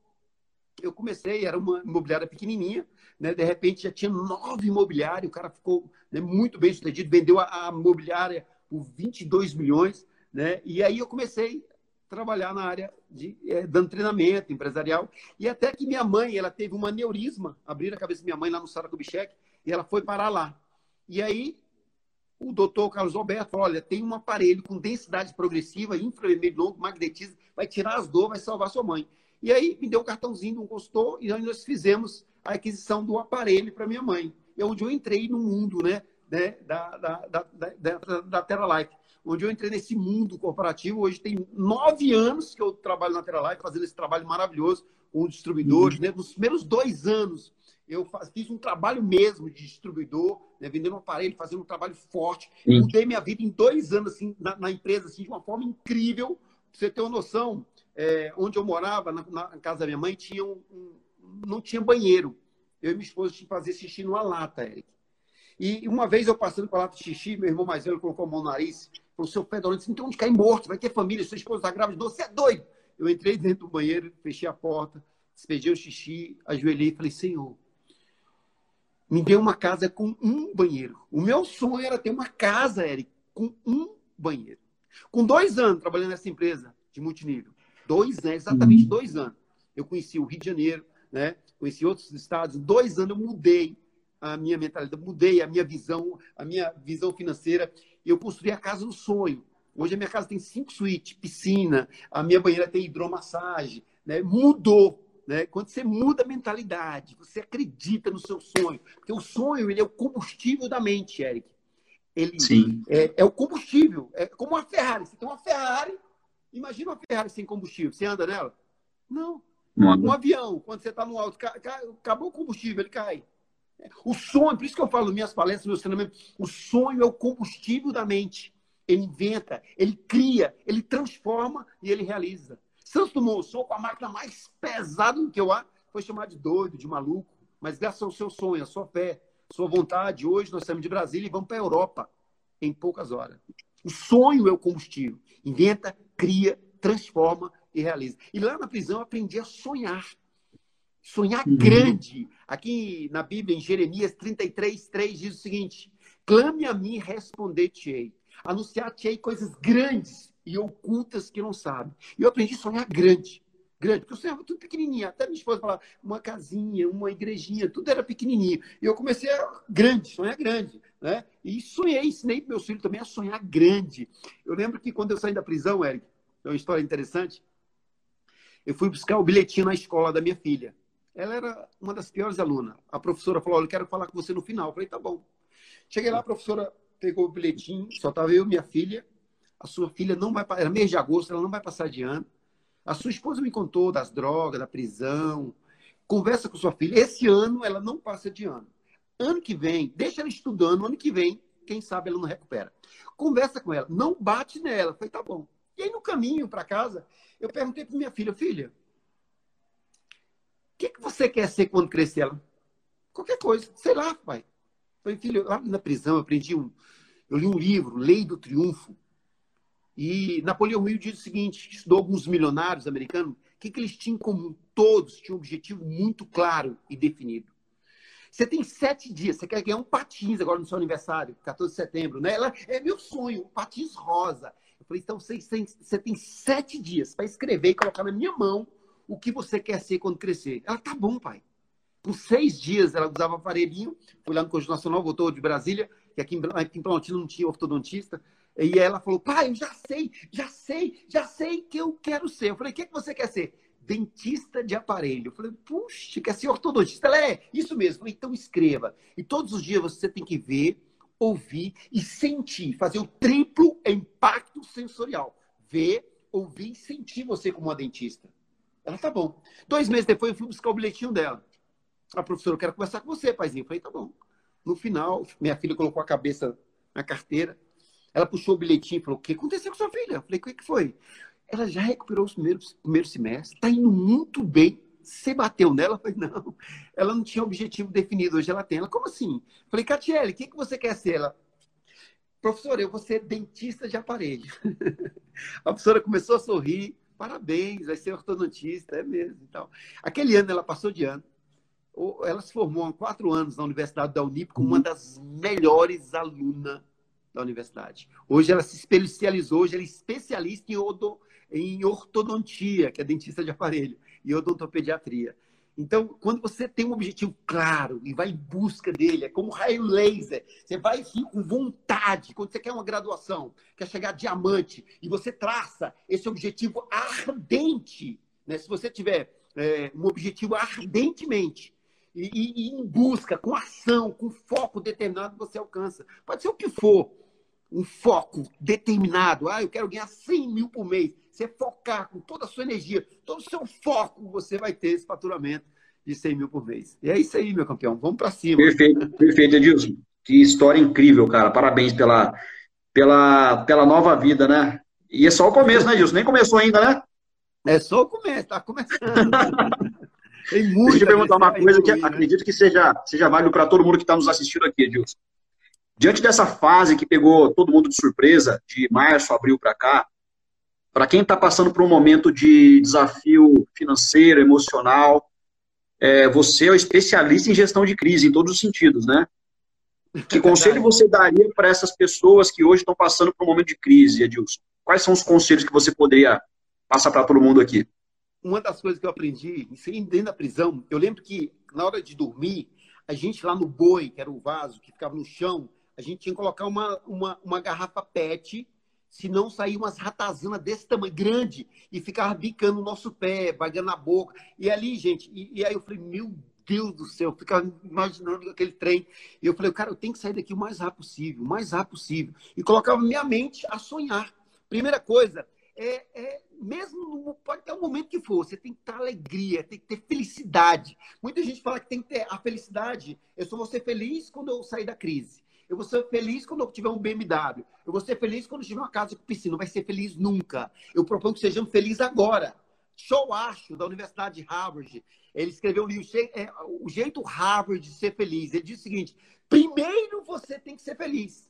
Eu comecei, era uma imobiliária pequenininha, né? de repente já tinha nove imobiliários, o cara ficou né, muito bem sucedido, vendeu a, a imobiliária por 22 milhões, né? e aí eu comecei a trabalhar na área de é, dando treinamento empresarial, e até que minha mãe, ela teve um aneurisma, abriram a cabeça da minha mãe lá no Sara Kubitschek, e ela foi parar lá. E aí o doutor Carlos Alberto falou: olha, tem um aparelho com densidade progressiva, infravermelho longo, magnetiza, vai tirar as dores, vai salvar sua mãe. E aí me deu um cartãozinho de um consultor e aí nós fizemos a aquisição do aparelho para minha mãe. É onde eu entrei no mundo né, né da, da, da, da, da TerraLife, onde eu entrei nesse mundo corporativo. Hoje tem nove anos que eu trabalho na TerraLife, fazendo esse trabalho maravilhoso com distribuidores. Uhum. Né? Nos primeiros dois anos, eu fiz um trabalho mesmo de distribuidor, né, vendendo um aparelho, fazendo um trabalho forte. Sim. Mudei minha vida em dois anos assim, na, na empresa assim, de uma forma incrível. Pra você ter uma noção, é, onde eu morava, na, na, casa da minha mãe, tinha um, um, não tinha banheiro. Eu e minha esposa tinha que fazer xixi numa lata, Eric. E uma vez eu passando com a lata de xixi, meu irmão mais velho colocou a mão no nariz, falou, seu você não tem onde cair morto, vai ter família, sua esposa está grávida, você é doido. Eu entrei dentro do banheiro, fechei a porta, despedi o xixi, ajoelhei e falei, Senhor, me deu uma casa com um banheiro. O meu sonho era ter uma casa, Eric, com um banheiro. Com dois anos trabalhando nessa empresa de multinível, dois anos, exatamente uhum. dois anos, eu conheci o Rio de Janeiro, né? conheci outros estados. Dois anos eu mudei a minha mentalidade, mudei a minha visão, a minha visão financeira. Eu construí a casa do sonho. Hoje a minha casa tem cinco suítes, piscina, a minha banheira tem hidromassagem, né? Mudou né? Quando você muda a mentalidade, você acredita no seu sonho. Porque o sonho ele é o combustível da mente, Eric. Ele Sim. É, é o combustível. É como uma Ferrari. Você tem uma Ferrari, imagina uma Ferrari sem combustível. Você anda nela? Não. Um avião, quando você está no alto, acabou o combustível, ele cai. O sonho, por isso que eu falo nas minhas palestras, meus treinamentos, o sonho é o combustível da mente. Ele inventa, ele cria, ele transforma e ele realiza. Santos Dumont, sou com a máquina mais pesada do que eu há, foi chamado de doido, de maluco. Mas graças ao seu sonho, a sua fé, sua vontade, hoje nós saímos de Brasília e vamos para a Europa em poucas horas. O sonho é o combustível. Inventa, cria, transforma e realiza. E lá na prisão eu aprendi a sonhar. Sonhar uhum. grande. Aqui na Bíblia, em Jeremias 33, 3, diz o seguinte: Clame a mim, responder-te-ei. Anunciar-te-ei coisas grandes e ocultas que não sabe. E eu aprendi a sonhar grande. Grande, porque eu sonhava tudo pequenininho. Até minha esposa falava, uma casinha, uma igrejinha, tudo era pequenininho. E eu comecei a grande, sonhar grande. Né? E sonhei, ensinei meus filhos também a sonhar grande. Eu lembro que quando eu saí da prisão, Eric, é uma história interessante, eu fui buscar o bilhetinho na escola da minha filha. Ela era uma das piores alunas. A professora falou, olha, eu quero falar com você no final. Eu falei, tá bom. Cheguei lá, a professora pegou o bilhetinho, só estava eu e minha filha, a sua filha não vai, era mês de agosto, ela não vai passar de ano. A sua esposa me contou das drogas, da prisão. Conversa com sua filha. Esse ano ela não passa de ano. Ano que vem, deixa ela estudando, ano que vem, quem sabe ela não recupera. Conversa com ela, não bate nela. Falei, tá bom. E aí no caminho para casa, eu perguntei para minha filha, filha, o que, que você quer ser quando crescer? Ela, qualquer coisa, sei lá, pai. Falei, filho, lá na prisão eu aprendi um, eu li um livro, Lei do Triunfo, e Napoleão Hill diz o seguinte: estudou alguns milionários americanos, o que, que eles tinham em comum? Todos tinham um objetivo muito claro e definido. Você tem sete dias, você quer ganhar um patins agora no seu aniversário, 14 de setembro, né? Ela, é meu sonho, um patins rosa. Eu falei, então você você tem sete dias para escrever e colocar na minha mão o que você quer ser quando crescer. Ela, tá bom, pai. Por seis dias ela usava aparelhinho, foi lá no Conjunto Nacional, voltou de Brasília, que aqui em, aqui em Planaltina não tinha ortodontista. E ela falou, pai, eu já sei, já sei, já sei que eu quero ser. Eu falei, o que, que você quer ser? dentista de aparelho. Eu falei, puxa, quer ser ortodontista? Ela é, isso mesmo. Falei, então escreva. E todos os dias você tem que ver, ouvir e sentir, fazer o triplo impacto sensorial. Ver, ouvir e sentir você como uma dentista. Ela, tá bom. Dois meses depois eu fui buscar o bilhetinho dela. A professora, eu quero conversar com você, paizinho. Eu falei, tá bom. No final, minha filha colocou a cabeça na carteira. Ela puxou o bilhetinho e falou: O que aconteceu com sua filha? Eu falei: O que foi? ela já recuperou os primeiros primeiro semestre, está indo muito bem. Você bateu nela? Eu falei, não, ela não tinha objetivo definido, hoje ela tem. Ela, como assim? Eu falei, Catiele, o que, que você quer ser? Ela, professora, eu vou ser dentista de aparelho. a professora começou a sorrir, parabéns, vai ser ortodontista, é mesmo. Então, aquele ano ela passou de ano, ela se formou há quatro anos na Universidade da Unip como uma das melhores alunas da universidade. Hoje ela se especializou, hoje ela é especialista em odo, em ortodontia, que é dentista de aparelho, e odontopediatria. Então, quando você tem um objetivo claro e vai em busca dele, é como raio laser, você vai assim, com vontade. Quando você quer uma graduação, quer chegar a diamante, e você traça esse objetivo ardente, né? se você tiver é, um objetivo ardentemente, e, e, e, em busca, com ação, com foco determinado, você alcança. Pode ser o que for, um foco determinado. Ah, eu quero ganhar 100 mil por mês. Você focar com toda a sua energia, todo o seu foco, você vai ter esse faturamento de 100 mil por mês. E é isso aí, meu campeão. Vamos para cima. Perfeito, perfeito, Edilson. Que história incrível, cara. Parabéns pela, pela, pela nova vida, né? E é só o começo, né, Edilson? Nem começou ainda, né? É só o começo, tá começando. Tem muito. Deixa eu perguntar uma coisa que né? acredito que seja, seja válido para todo mundo que está nos assistindo aqui, Edilson. Diante dessa fase que pegou todo mundo de surpresa, de março, abril para cá, para quem está passando por um momento de desafio financeiro, emocional, é, você é o especialista em gestão de crise, em todos os sentidos, né? Que conselho você daria para essas pessoas que hoje estão passando por um momento de crise, Edilson? Quais são os conselhos que você poderia passar para todo mundo aqui? Uma das coisas que eu aprendi, dentro da prisão, eu lembro que na hora de dormir, a gente lá no boi, que era o vaso que ficava no chão, a gente tinha que colocar uma, uma, uma garrafa PET senão saía umas ratazanas desse tamanho, grande, e ficava bicando o nosso pé, bagando na boca. E ali, gente, e, e, aí eu falei, meu Deus do céu, eu ficava imaginando aquele trem. E eu falei, cara, eu tenho que sair daqui o mais rápido possível, o mais rápido possível. E colocava minha mente a sonhar. Primeira coisa, é, é mesmo pode ter um momento que for, você tem que ter alegria, tem que ter felicidade. Muita gente fala que tem que ter a felicidade. Eu só vou ser feliz quando eu sair da crise. Eu vou ser feliz quando eu tiver um BMW. Eu vou ser feliz quando tiver uma casa com piscina. Não vai ser feliz nunca. Eu proponho que sejamos felizes agora. Show Acho, da Universidade de Harvard, ele escreveu um livro, é, O Jeito Harvard de Ser Feliz. Ele diz o seguinte: primeiro você tem que ser feliz,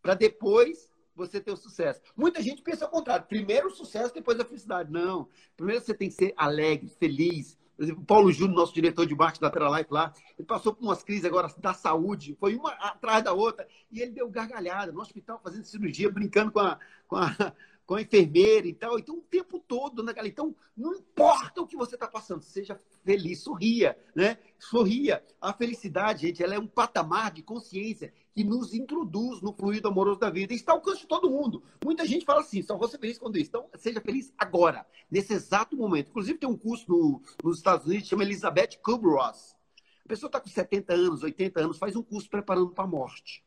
para depois você ter o sucesso. Muita gente pensa ao contrário: primeiro o sucesso, depois a felicidade. Não. Primeiro você tem que ser alegre, feliz, por exemplo, o Paulo Júnior, nosso diretor de marketing da Teralife lá, ele passou por umas crises agora da saúde, foi uma atrás da outra, e ele deu gargalhada no hospital fazendo cirurgia, brincando com a, com a, com a enfermeira e tal. Então, o tempo todo naquela. Então, não importa o que você está passando, seja feliz, sorria, né? Sorria. A felicidade, gente, ela é um patamar de consciência que nos introduz no fluido amoroso da vida. Está ao alcance de todo mundo. Muita gente fala assim, só vou ser feliz quando isso. Então, seja feliz agora, nesse exato momento. Inclusive, tem um curso no, nos Estados Unidos que chama Elizabeth Kubler-Ross. A pessoa está com 70 anos, 80 anos, faz um curso preparando para a morte.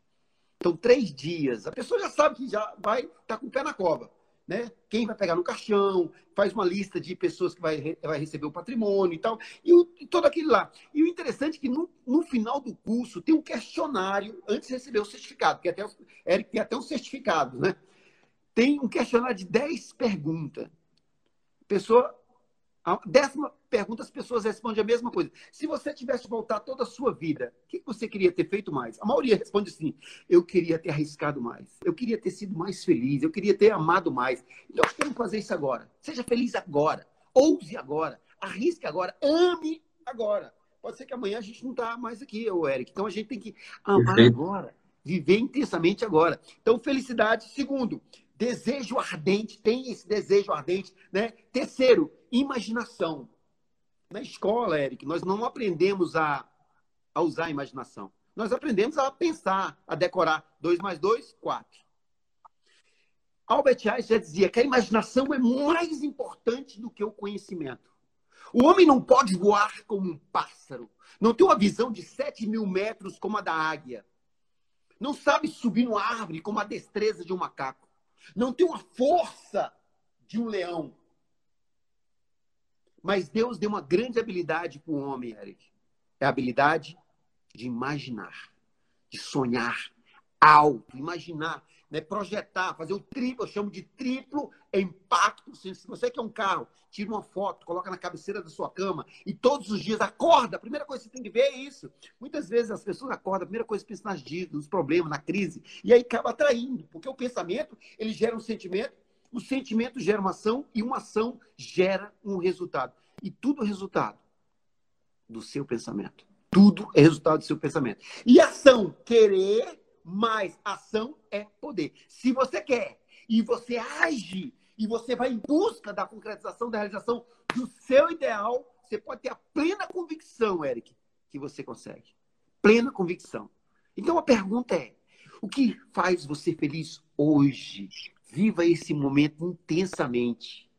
Então, três dias. A pessoa já sabe que já vai estar tá com o pé na cova né? Quem vai pegar no caixão, faz uma lista de pessoas que vai, vai receber o patrimônio e tal, e, o, e todo aquele lá. E o interessante é que no, no, final do curso tem um questionário antes de receber o certificado, que até, Eric tem até um certificado, né? Tem um questionário de 10 perguntas. Pessoa A décima pergunta, as pessoas respondem a mesma coisa. Se você tivesse voltar toda a sua vida, o que você queria ter feito mais? A maioria responde assim: eu queria ter arriscado mais, eu queria ter sido mais feliz, eu queria ter amado mais. Então, vamos fazer isso agora. Seja feliz agora, ouse agora, arrisque agora, ame agora. Pode ser que amanhã a gente não está mais aqui, o Eric. Então a gente tem que amar Perfeito. agora, viver intensamente agora. Então, felicidade. Segundo, desejo ardente, tem esse desejo ardente, né? Terceiro, imaginação. Na escola, Eric, nós não aprendemos a, a usar a imaginação. Nós aprendemos a pensar, a decorar. 2 mais 2, 4. Albert Einstein dizia que a imaginação é mais importante do que o conhecimento. O homem não pode voar como um pássaro. Não tem uma visão de 7 mil metros como a da águia. Não sabe subir numa árvore com a destreza de um macaco. Não tem uma força de um leão. Mas Deus deu uma grande habilidade para o homem, Eric. É a habilidade de imaginar, de sonhar alto, imaginar, né? projetar, fazer o triplo, eu chamo de triplo impacto. Se você quer um carro, tira uma foto, coloca na cabeceira da sua cama e todos os dias acorda. A primeira coisa que você tem que ver é isso. Muitas vezes as pessoas acordam, a primeira coisa que pensam nas dívidas, nos problemas, na crise, e aí acaba atraindo, porque o pensamento ele gera um sentimento, o sentimento gera uma ação e uma ação gera um resultado. E tudo é resultado do seu pensamento. Tudo é resultado do seu pensamento. E ação, querer mais ação é poder. Se você quer e você age e você vai em busca da concretização, da realização do seu ideal, você pode ter a plena convicção, Eric, que você consegue. Plena convicção. Então a pergunta é: o que faz você feliz hoje? Viva esse momento intensamente.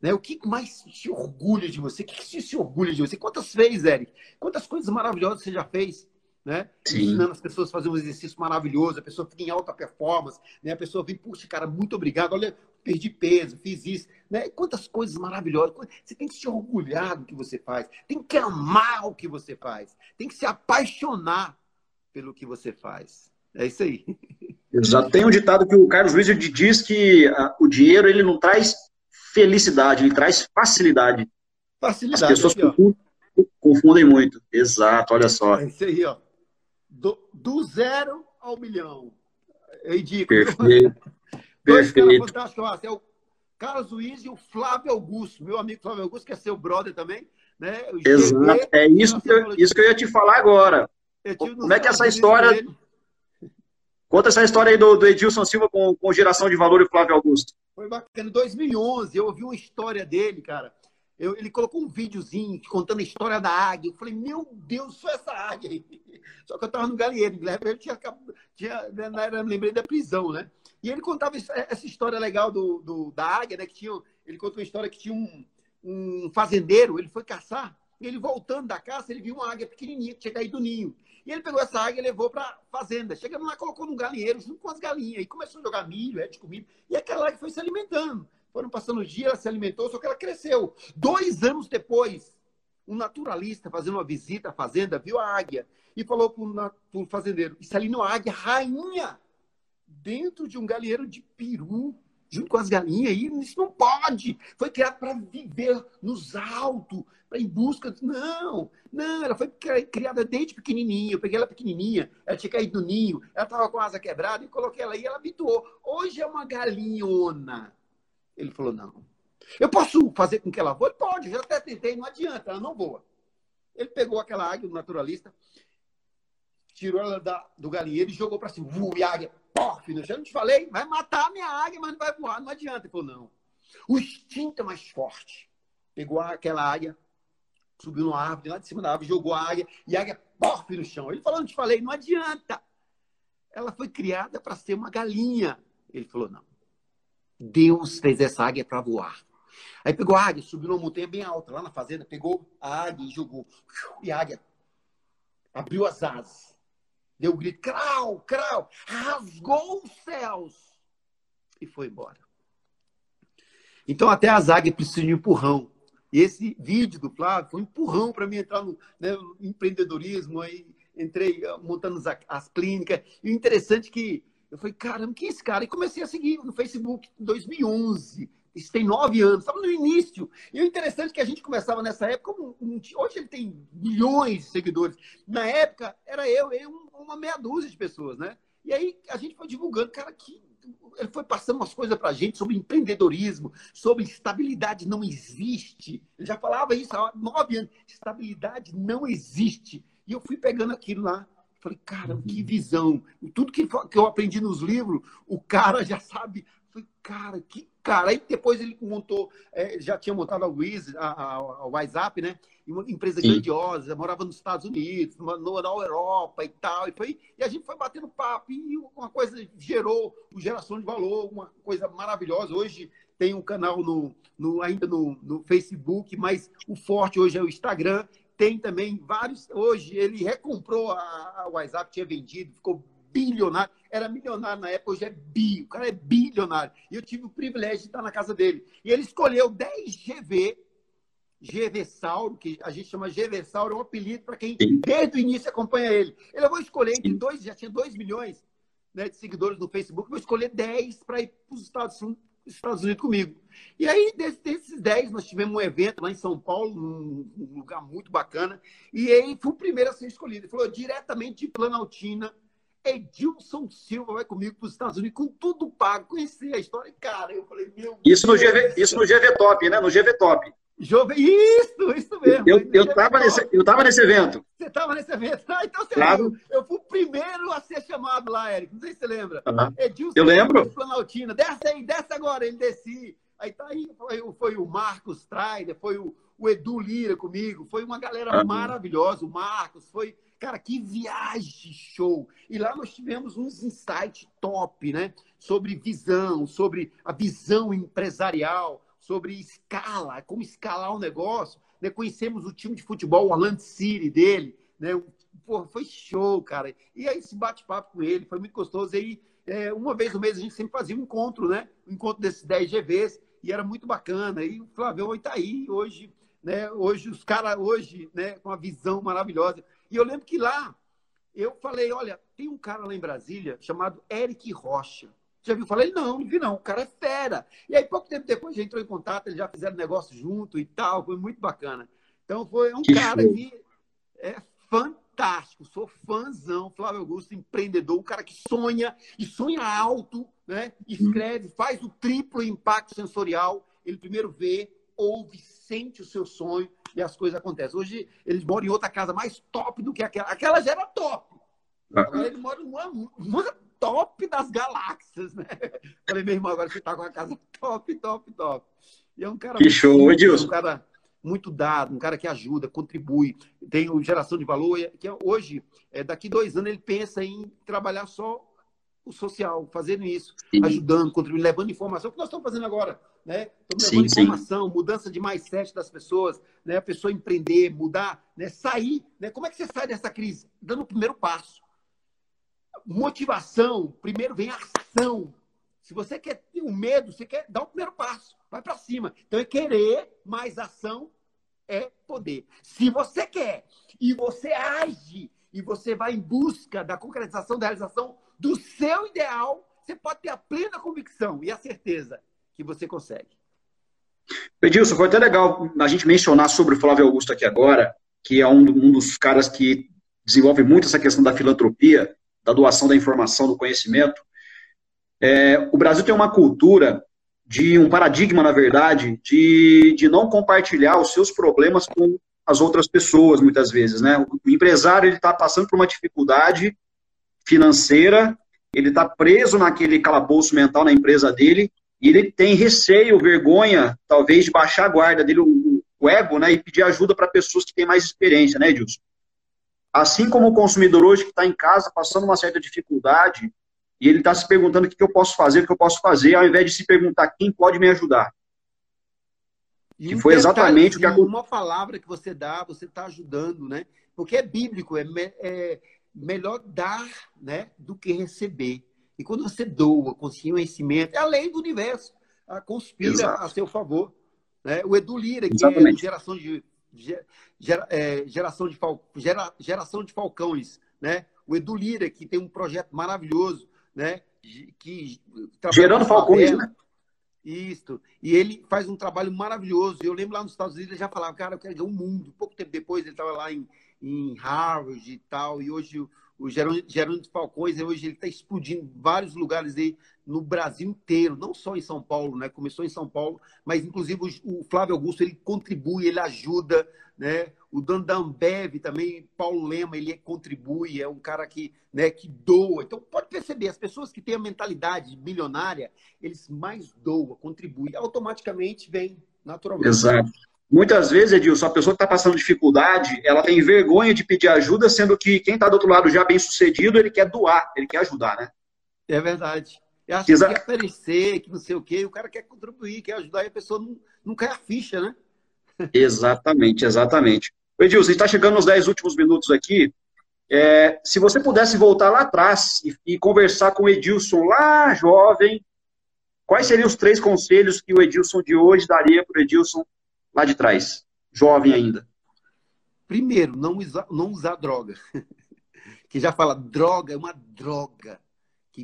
Né? O que mais te orgulha de você? O que te, te orgulha de você? Quantas vezes, Eric? Quantas coisas maravilhosas você já fez? né? Ensinando as pessoas a fazer um exercício maravilhoso, a pessoa fica em alta performance, né? A pessoa vem, puxa, cara, muito obrigado, olha, perdi peso, fiz isso, né? Quantas coisas maravilhosas. Você tem que se orgulhar do que você faz, tem que amar o que você faz, tem que se apaixonar pelo que você faz. É isso aí. Exato. Tem um ditado que o Carlos Wizard diz que uh, o dinheiro ele não traz felicidade, ele traz facilidade. Facilidade. As pessoas aqui, confundem muito. Exato, olha só. É isso aí, ó do, do zero ao milhão. Eu indico. Perfeito. Dois caras fantásticos. É o Carlos Luiz e o Flávio Augusto, meu amigo Flávio Augusto, que é seu brother também. Né? Exato. é isso que, eu, isso que eu ia te falar agora. Como é que essa história. Dele. Conta essa história aí do, do Edilson Silva com, com geração de valor e o Flávio Augusto. Foi bacana. Em 2011, eu ouvi uma história dele, cara. Eu, ele colocou um videozinho contando a história da águia. Eu falei, meu Deus, só essa águia aí. Só que eu estava no galinheiro. Ele tinha, tinha, né, era, lembrei da prisão, né? E ele contava essa história legal do, do, da águia, né? Que tinha, ele contou uma história que tinha um, um fazendeiro, ele foi caçar. E ele voltando da caça, ele viu uma águia pequenininha que tinha caído do ninho. E ele pegou essa águia e levou para fazenda. Chegando lá, colocou num galinheiro junto com as galinhas. E começou a jogar milho, é de comida. E aquela águia foi se alimentando. Foram passando os dias, ela se alimentou, só que ela cresceu. Dois anos depois, um naturalista fazendo uma visita à fazenda viu a águia e falou para o fazendeiro: Isso ali não é águia, rainha, dentro de um galinheiro de peru, junto com as galinhas. E isso não pode. Foi criado para viver nos altos, para em busca. Não, não, ela foi criada desde pequenininha. Eu peguei ela pequenininha, ela tinha caído do ninho, ela estava com a asa quebrada e coloquei ela aí ela habituou. Hoje é uma galinhona ele falou, não. Eu posso fazer com que ela voe? Pode, já até tentei, não adianta, ela não voa. Ele pegou aquela águia, o naturalista, tirou ela da, do galinheiro e jogou para cima. Voa, e a águia, pof. Eu não te falei, vai matar a minha águia, mas não vai voar, não adianta. Ele falou, não. O instinto é mais forte. Pegou aquela águia, subiu numa árvore, lá de cima da árvore, jogou a águia, e a águia, pof, no chão. Ele falou, não te falei, não adianta. Ela foi criada para ser uma galinha. Ele falou, não. Deus fez essa águia para voar. Aí pegou a águia, subiu numa montanha bem alta, lá na fazenda, pegou a águia e jogou. E a águia abriu as asas. Deu um grito, crau, crau, rasgou os céus e foi embora. Então até as águias precisam de empurrão. E esse vídeo do Flávio foi um empurrão para mim entrar no, né, no, empreendedorismo. Aí entrei montando as, as clínicas. E o interessante é que eu falei, caramba, quem é esse cara? E comecei a seguir no Facebook em 2011. Isso tem nove anos, estava no início. E o interessante é que a gente começava nessa época, hoje ele tem milhões de seguidores. Na época, era eu e uma meia dúzia de pessoas, né? E aí a gente foi divulgando, cara, que ele foi passando umas coisas para a gente sobre empreendedorismo, sobre estabilidade não existe. Ele já falava isso há nove anos. Estabilidade não existe. E eu fui pegando aquilo lá. Falei, cara, que visão. Tudo que, que eu aprendi nos livros, o cara já sabe. Falei, cara, que cara. Aí depois ele montou, é, já tinha montado a Wiz, a, a, a WhatsApp, né? Uma empresa Sim. grandiosa, morava nos Estados Unidos, no, na Europa e tal. E, foi, e a gente foi batendo papo e uma coisa gerou geração de valor, uma coisa maravilhosa. Hoje tem um canal no, no ainda no, no Facebook, mas o forte hoje é o Instagram tem também vários. Hoje ele recomprou a, a WhatsApp, tinha vendido, ficou bilionário. Era milionário na época, hoje é bi. O cara é bilionário. E eu tive o privilégio de estar na casa dele. E ele escolheu 10 GV, GV Sauro, que a gente chama GV Sauro, é um apelido para quem desde o início acompanha ele. Ele eu vou escolher entre dois, já tinha 2 milhões né, de seguidores no Facebook, vou escolher 10 para ir para os Estados Unidos Estados Unidos comigo. E aí, desses 10, nós tivemos um evento lá em São Paulo, num lugar muito bacana, e aí fui o primeiro a ser escolhido. Ele falou diretamente de Planaltina, Edilson Silva vai comigo para os Estados Unidos, com tudo pago, conhecer a história. Cara, eu falei, meu Isso no GV, isso no GV Top, né? No GV Top. Jove... Isso, isso mesmo. Eu, eu, tava nesse, eu tava nesse evento. Você estava nesse evento? Ah, então você claro. Eu fui o primeiro a ser chamado lá, Eric. Não sei se você lembra. Uhum. Edilson eu lembro. Planaltina. Desce aí, desce agora. Ele desci. Aí tá aí, foi, foi o Marcos Traider, foi o, o, Edu Lira comigo. Foi uma galera uhum. maravilhosa. O Marcos, foi... Cara, que viagem show! E lá nós tivemos uns insights top, né? Sobre visão, sobre a visão empresarial, sobre escala, como escalar o negócio. Né? Conhecemos o time de futebol, o Orlando City dele, né? Porra, foi show, cara. E aí, esse bate-papo com ele foi muito gostoso. E aí, é, uma vez no mês, a gente sempre fazia um encontro, né? Um encontro desses 10 GVs, e era muito bacana. E o Flávio está aí hoje, né? Hoje, os caras, hoje, né? Com uma visão maravilhosa. E eu lembro que lá, eu falei, olha, tem um cara lá em Brasília chamado Eric Rocha. Já viu falar? Ele não, não vi não. O cara é fera. E aí, pouco tempo depois, já entrou em contato, eles já fizeram negócio junto e tal. Foi muito bacana. Então, foi um que cara show. que é fantástico. Sou fãzão. Flávio Augusto, empreendedor, um cara que sonha e sonha alto, né? Escreve, faz o triplo impacto sensorial. Ele primeiro vê, ouve, sente o seu sonho e as coisas acontecem. Hoje, eles moram em outra casa mais top do que aquela. Aquela já era top. Ah. Agora ele mora numa, numa top das galáxias, né? Falei, meu irmão, agora você tá com a casa top, top, top. E é um cara. Que show, Edilson. Um cara muito dado, um cara que ajuda, contribui, tem geração de valor, que é, hoje, é, daqui dois anos, ele pensa em trabalhar só o social, fazendo isso, sim. ajudando, contribuindo, levando informação, o que nós estamos fazendo agora, né? Estamos levando sim, informação, sim. mudança de mais sete das pessoas, né? A pessoa empreender, mudar, né? Sair, né? Como é que você sai dessa crise? Dando o primeiro passo motivação, primeiro vem ação. Se você quer ter um medo, você quer dar o primeiro passo, vai para cima. Então é querer, mais ação é poder. Se você quer e você age e você vai em busca da concretização, da realização do seu ideal, você pode ter a plena convicção e a certeza que você consegue. Edilson, foi até legal a gente mencionar sobre o Flávio Augusto aqui agora, que é um, um dos caras que desenvolve muito essa questão da filantropia da doação da informação, do conhecimento. É, o Brasil tem uma cultura de um paradigma, na verdade, de, de não compartilhar os seus problemas com as outras pessoas, muitas vezes, né? O empresário, ele está passando por uma dificuldade financeira, ele está preso naquele calabouço mental na empresa dele, e ele tem receio, vergonha, talvez, de baixar a guarda dele, o, o ego, né? E pedir ajuda para pessoas que têm mais experiência, né, Edilson? Assim como o consumidor hoje que está em casa passando uma certa dificuldade e ele está se perguntando o que, que, eu posso fazer, o que eu posso fazer, ao invés de se perguntar quem pode me ajudar. E que um foi exatamente o que aconteceu. Uma palavra que você dá, você está ajudando, né? Porque é bíblico, é, me, é melhor dar né, do que receber. E quando você doa com conhecimento, é a lei do universo, conspira Exato. a seu favor. Né? O Edu Lira, que Exatamente. é geração de gera, é, geração, de fal, gera, geração de falcões, né? O Edu Lira, que tem um projeto maravilhoso, né? Que gerando falcões, né? Isso. E ele faz um trabalho maravilhoso. Eu lembro lá nos Estados Unidos, ele já falava, cara, eu quero ganhar o mundo. Pouco tempo depois, ele estava lá em, em Harvard e tal. E hoje o, o Gerônimo Falcões, hoje ele está explodindo em vários lugares aí no Brasil inteiro, não só em São Paulo, né? Começou em São Paulo, mas inclusive o Flávio Augusto ele contribui, ele ajuda, né? O dono da Ambev também, Paulo Lema, ele contribui, é um cara que, né, que doa. Então pode perceber, as pessoas que têm a mentalidade milionária, eles mais doam, contribuem, automaticamente vem naturalmente. Exato. Muitas vezes, Edilson, a pessoa que está passando dificuldade, ela tem vergonha de pedir ajuda, sendo que quem está do outro lado já bem sucedido, ele quer doar, ele quer ajudar, né? É verdade. Eu acho que quer aparecer, que não sei o quê, o cara quer contribuir, quer ajudar, e a pessoa não, não cai a ficha, né? Exatamente, exatamente. Edilson, está chegando nos 10 últimos minutos aqui. É, se você pudesse voltar lá atrás e, e, conversar com o Edilson lá jovem, quais seriam os três conselhos que o Edilson de hoje daria para o Edilson lá de trás, jovem ainda? Primeiro, não usar, não usar droga. que já fala, droga é uma droga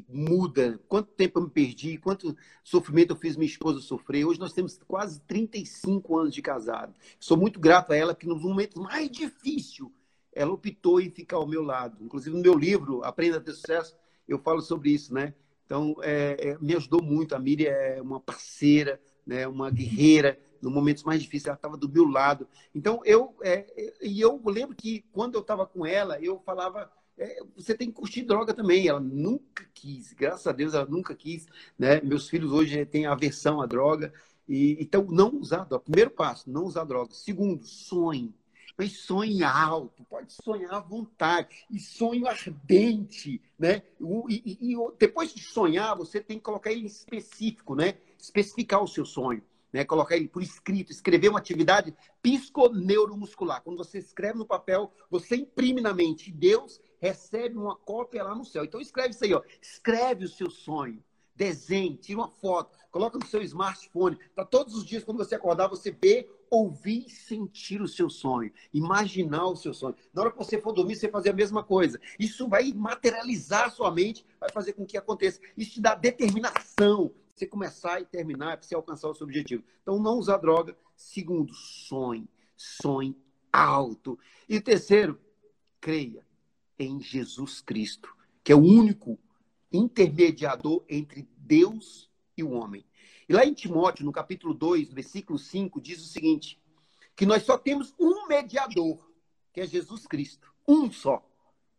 que muda. Quanto tempo eu me perdi, quanto sofrimento eu fiz minha esposa sofrer. Hoje nós temos quase 35 anos de casado. Sou muito grato a ela, que no momento mais difícil, ela optou em ficar ao meu lado. Inclusive, no meu livro, Aprenda a Ter Sucesso, eu falo sobre isso, né? Então, é, é, me ajudou muito. A Miriam é uma parceira, né? uma guerreira. No momentos mais difíceis, ela estava do meu lado. Então, eu, é, e eu lembro que quando eu estava com ela, eu falava é, você tem que curtir droga também. Ela nunca quis, graças a Deus, ela nunca quis. Né? Meus filhos hoje têm aversão à droga. E, então, não usar droga. Primeiro passo, não usar droga. Segundo, sonhe. Mas sonhe alto, pode sonhar à vontade. E sonho ardente, né? E, e, e, depois de sonhar, você tem que colocar ele específico, né? Especificar o seu sonho. Né, colocar ele por escrito, escrever uma atividade psiconeuromuscular. Quando você escreve no papel, você imprime na mente. Deus recebe uma cópia lá no céu. Então escreve isso aí, ó. Escreve o seu sonho. Desenhe, tira uma foto, coloca no seu smartphone. Para todos os dias, quando você acordar, você ver, ouvir e sentir o seu sonho. Imaginar o seu sonho. Na hora que você for dormir, você fazer a mesma coisa. Isso vai materializar a sua mente, vai fazer com que aconteça. Isso te dá determinação. Você começar e terminar, para você alcançar o seu objetivo. Então, não usar droga. Segundo, sonhe. Sonhe alto. E terceiro, creia em Jesus Cristo, que é o único intermediador entre Deus e o homem. E lá em Timóteo, no capítulo 2, versículo 5, diz o seguinte: que nós só temos um mediador, que é Jesus Cristo. Um só,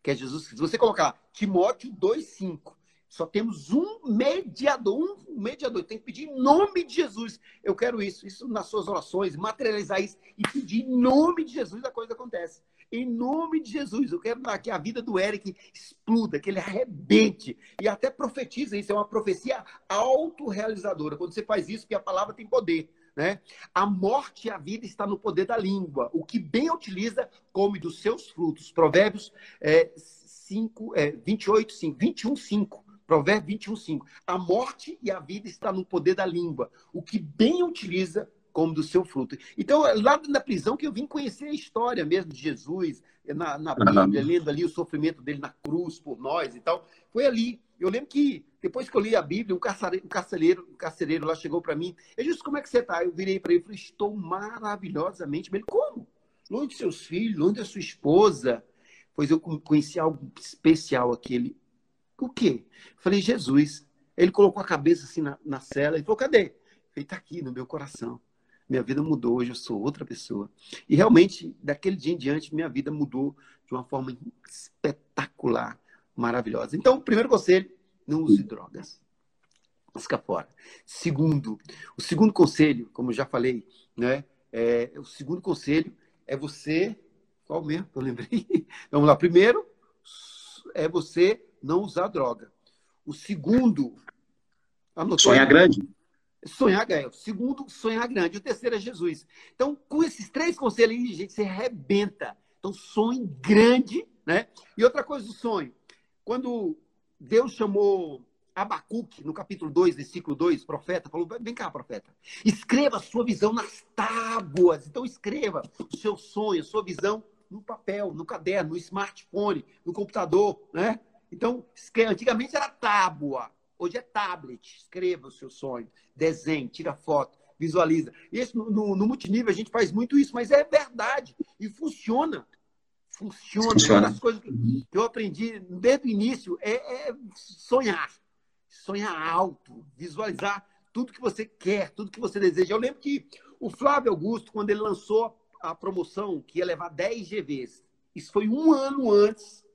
que é Jesus Cristo. Se você colocar Timóteo 2,5, só temos um mediador, um mediador. Tem que pedir em nome de Jesus. Eu quero isso, isso nas suas orações, materializar isso e pedir em nome de Jesus, a coisa acontece. Em nome de Jesus, eu quero que a vida do Eric exploda, que ele arrebente. E até profetiza isso, é uma profecia autorrealizadora. Quando você faz isso, que a palavra tem poder. Né? A morte e a vida está no poder da língua. O que bem utiliza, come dos seus frutos. Provérbios é, 5, é, 28, 5, 21, 5. Provérbio 21, 5. A morte e a vida está no poder da língua. O que bem utiliza, como do seu fruto. Então, lá na prisão que eu vim conhecer a história mesmo de Jesus, na, na Bíblia, lendo ali o sofrimento dele na cruz por nós e tal. Foi ali. Eu lembro que depois que eu li a Bíblia, um carcereiro, um carcereiro, um carcereiro lá chegou para mim. Eu disse, como é que você está? Eu virei para ele e falei, estou maravilhosamente bem. Como? Longe de seus filhos, longe da sua esposa. Pois eu conheci algo especial aquele. O quê? falei, Jesus. Ele colocou a cabeça assim na, na cela e falou, cadê? Ele está aqui no meu coração. Minha vida mudou, hoje eu sou outra pessoa. E realmente, daquele dia em diante, minha vida mudou de uma forma espetacular, maravilhosa. Então, primeiro conselho, não use drogas. Fica fora. Segundo, o segundo conselho, como eu já falei, né? É, o segundo conselho é você. Qual mesmo? Eu lembrei. Vamos lá. Primeiro, é você não usar droga. O segundo. Sonhar grande. Sonhar ganha. O segundo, sonhar grande. O terceiro é Jesus. Então, com esses três conselhos aí, gente, você arrebenta. Então, sonhe grande, né? E outra coisa do sonho. Quando Deus chamou Abacuque, no capítulo 2, versículo 2, profeta, falou: vem cá, profeta, escreva a sua visão nas tábuas. Então, escreva o seu sonho, a sua visão no papel, no caderno, no smartphone, no computador, né? Então, antigamente era tábua. Hoje é tablet. Escreva o seu sonho, desenhe, tira foto, visualiza. Isso no, no, no multinível a gente faz muito isso, mas é verdade e funciona. Funciona. funciona. Uma das coisas que eu aprendi desde o início é, é sonhar. Sonhar alto, visualizar tudo que você quer, tudo que você deseja. Eu lembro que o Flávio Augusto, quando ele lançou a promoção que ia levar 10 GVs, isso foi um ano antes,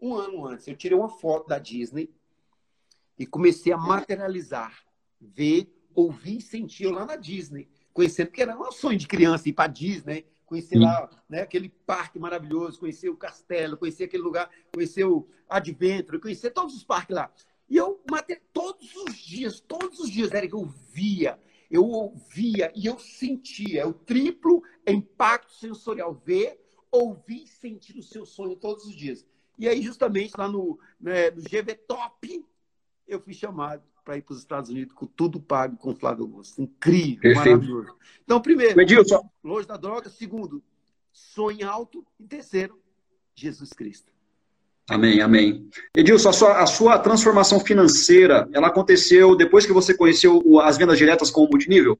um ano antes. Eu tirei uma foto da Disney e comecei a materializar, ver, ouvir e sentir eu lá na Disney, conhecendo que era um sonho de criança ir para Disney, conhecer lá né, aquele parque maravilhoso, conhecer o castelo, conhecer aquele lugar, conhecer o Adventure, conhecer todos os parques lá. E eu matei todos os dias, todos os dias, Eric, eu via, eu ouvia e eu sentia. É o triplo impacto sensorial. Ver, ouvir e sentir o seu sonho todos os dias. E aí, justamente lá no, né, no GV Top, eu fui chamado para ir para os Estados Unidos com tudo pago com o Flávio Augusto. Incrível, Perfeito. maravilhoso. Então, primeiro, Edilson. longe da droga. Segundo, sonho alto. E terceiro, Jesus Cristo. Amém, amém. Edilson, a sua, a sua transformação financeira, ela aconteceu depois que você conheceu as vendas diretas com o multinível?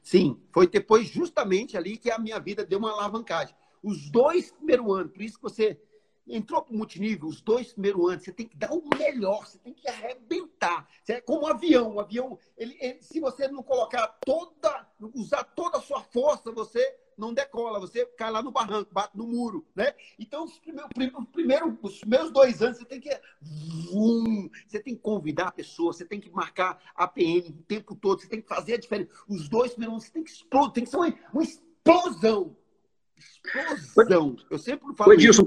Sim, foi depois justamente ali que a minha vida deu uma alavancagem. Os dois primeiros anos, por isso que você entrou para o multinível, os dois primeiros anos, você tem que dar o melhor, você tem que arrebentar. Você é como um avião. O avião, ele, ele, se você não colocar toda, usar toda a sua força, você não decola, você cai lá no barranco, bate no muro, né? Então, os primeiros, primeiro, os primeiros dois anos, você tem que vum, você tem que convidar a pessoa, você tem que marcar a PM o tempo todo, você tem que fazer a diferença. Os dois primeiros anos, você tem que explodir, tem que ser uma, uma explosão. Explosão. Eu sempre falo. Edilson,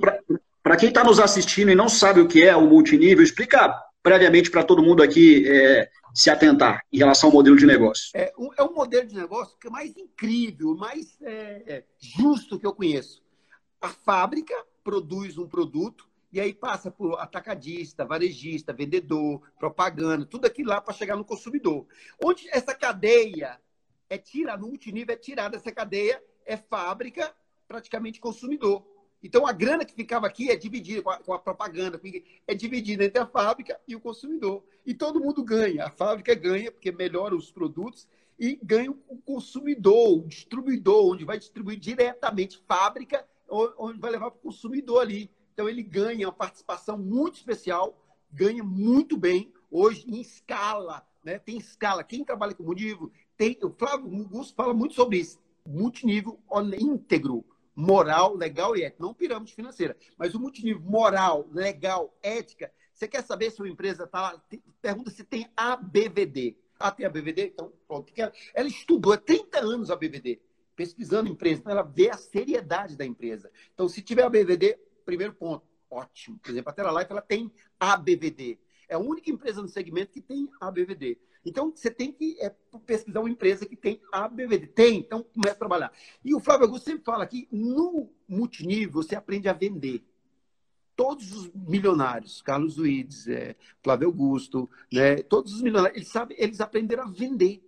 para quem está nos assistindo e não sabe o que é o multinível, explica previamente para todo mundo aqui é, se atentar em relação ao modelo de negócio? É um, é um modelo de negócio que é mais incrível, mais é, é, justo que eu conheço. A fábrica produz um produto e aí passa por atacadista, varejista, vendedor, propaganda, tudo aquilo lá para chegar no consumidor. Onde essa cadeia é tirada, no multinível é tirada essa cadeia, é fábrica, praticamente consumidor. Então, a grana que ficava aqui é dividida com a, com a, propaganda, é dividida entre a fábrica e o consumidor. E todo mundo ganha. A fábrica ganha, porque melhora os produtos, e ganha o consumidor, o distribuidor, onde vai distribuir diretamente fábrica, onde vai levar para o consumidor ali. Então, ele ganha uma participação muito especial, ganha muito bem, hoje em escala. Né? Tem escala. Quem trabalha com multinível, tem, o Flávio Augusto fala muito sobre isso. Multinível íntegro moral, legal e ética, não pirâmide financeira, mas o multinível moral, legal, ética. Você quer saber se uma empresa está lá? Pergunta se tem ABVD. Ah, tem ABVD? Então, pronto. Ela estudou há 30 anos a ABVD, pesquisando empresa. Então, ela vê a seriedade da empresa. Então, se tiver ABVD, primeiro ponto, ótimo. Por exemplo, a Teralife, ela tem ABVD. É a única empresa no segmento que tem ABVD. Então, você tem que é, pesquisar uma empresa que tem ABVD. Tem, então começa a trabalhar. E o Flávio Augusto sempre fala que no multinível você aprende a vender. Todos os milionários, Carlos Luiz, é, Flávio Augusto, né, todos os milionários, eles, sabem, eles aprenderam a vender.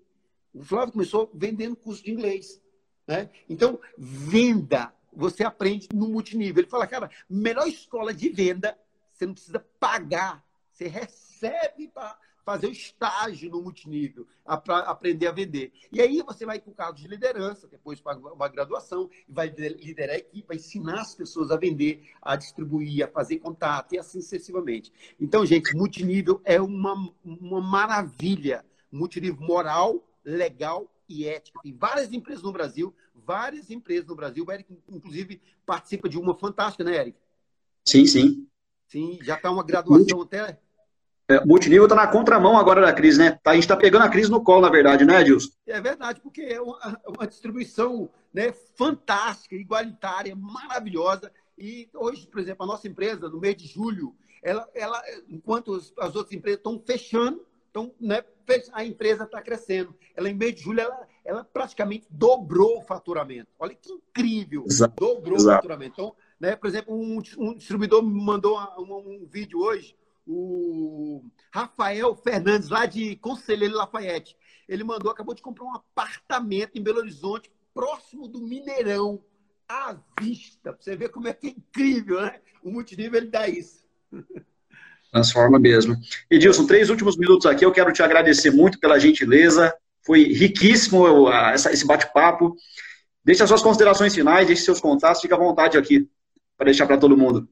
O Flávio começou vendendo curso de inglês. Né? Então, venda, você aprende no multinível. Ele fala, cara, melhor escola de venda, você não precisa pagar, você recebe para fazer o estágio no multinível, para aprender a vender. E aí você vai com o cargo de liderança, depois para uma graduação, vai liderar a equipe, vai ensinar as pessoas a vender, a distribuir, a fazer contato e assim sucessivamente. Então, gente, multinível é uma, uma maravilha. Multinível moral, legal e ética. Tem várias empresas no Brasil, várias empresas no Brasil. O Eric, inclusive, participa de uma fantástica, né, Eric? Sim, sim. Sim, já está uma graduação até é, multinível está na contramão agora da crise, né? Tá, a gente está pegando a crise no colo, na verdade, né, Edilson? É verdade, porque é uma, uma distribuição né, fantástica, igualitária, maravilhosa. E hoje, por exemplo, a nossa empresa, no mês de julho, ela, ela enquanto as outras empresas estão fechando, então, né, a empresa está crescendo. Ela, em mês de julho, ela, ela praticamente dobrou o faturamento. Olha que incrível! Exato. Dobrou Exato. o faturamento. Então, né, por exemplo, um, um distribuidor me mandou um, um vídeo hoje o Rafael Fernandes, lá de Conselheiro Lafayette. Ele mandou, acabou de comprar um apartamento em Belo Horizonte, próximo do Mineirão, à vista. Pra você ver como é que é incrível, né? O multinível ele dá isso. Transforma mesmo. Edilson, três últimos minutos aqui, eu quero te agradecer muito pela gentileza, foi riquíssimo esse bate-papo. Deixe as suas considerações finais, deixe seus contatos, fique à vontade aqui para deixar para todo mundo.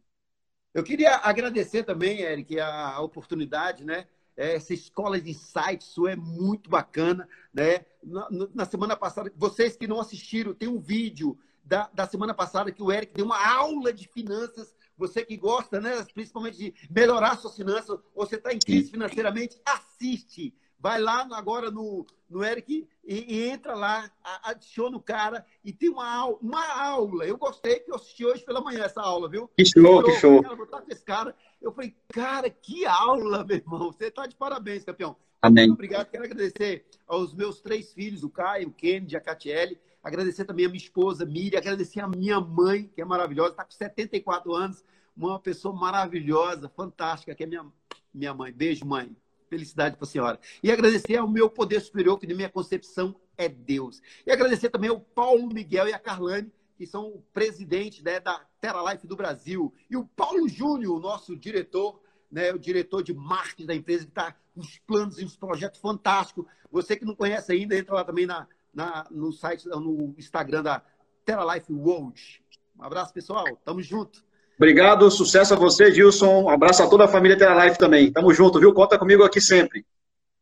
Eu queria agradecer também, Eric, a oportunidade, né? Essa escola de insights sua é muito bacana, né? Na, na, semana passada, vocês que não assistiram, tem um vídeo da, da semana passada que o Eric deu uma aula de finanças você que gosta, né, principalmente de melhorar suas finanças, ou você está em crise financeiramente, assiste. Vai lá agora no, no Eric e, e entra lá, adiciona o cara e tem uma, aula, uma aula. Eu gostei que eu assisti hoje pela manhã essa aula, viu? Que show, que show. Eu, com esse cara. eu falei, cara, que aula, meu irmão. Você está de parabéns, campeão. Amém. Muito obrigado. Quero agradecer aos meus três filhos, o Caio, o Kennedy, a Catiele. Agradecer também a minha esposa, Miriam. Agradecer a minha mãe, que é maravilhosa, está com 74 anos. Uma pessoa maravilhosa, fantástica, que é minha, minha mãe. Beijo, mãe. Felicidade para a senhora. E agradecer ao meu poder superior, que na minha concepção é Deus. E agradecer também ao Paulo Miguel e a Carlane, que são o presidente né, da Terra Life do Brasil. E o Paulo Júnior, o nosso diretor, né, o diretor de marketing da empresa, que está com uns planos e uns projetos fantásticos. Você que não conhece ainda, entra lá também na, na, no site, no Instagram da Terra Life World. Um abraço, pessoal. Tamo junto. Obrigado, sucesso a você, Gilson. Um abraço a toda a família Terra Life também. Tamo junto, viu? Conta comigo aqui sempre.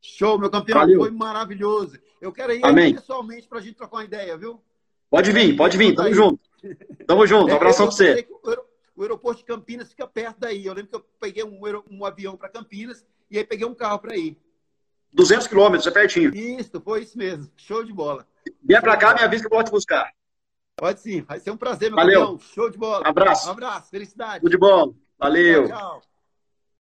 Show, meu campeão. Valeu. Foi maravilhoso. Eu quero ir Amém. pessoalmente para a gente trocar uma ideia, viu? Pode vir, pode vir. Tamo junto. Tamo junto. Um abração para você. O aeroporto de Campinas fica perto daí. Eu lembro que eu peguei um, um avião para Campinas e aí peguei um carro para ir. 200 quilômetros, é pertinho. Isso, foi isso mesmo. Show de bola. Vier para cá, me avisa que eu vou te buscar. Pode sim, vai ser um prazer, meu Valeu. Show de bola. Abraço. Um abraço, felicidade. Tudo de bom. Valeu. Tchau, tchau.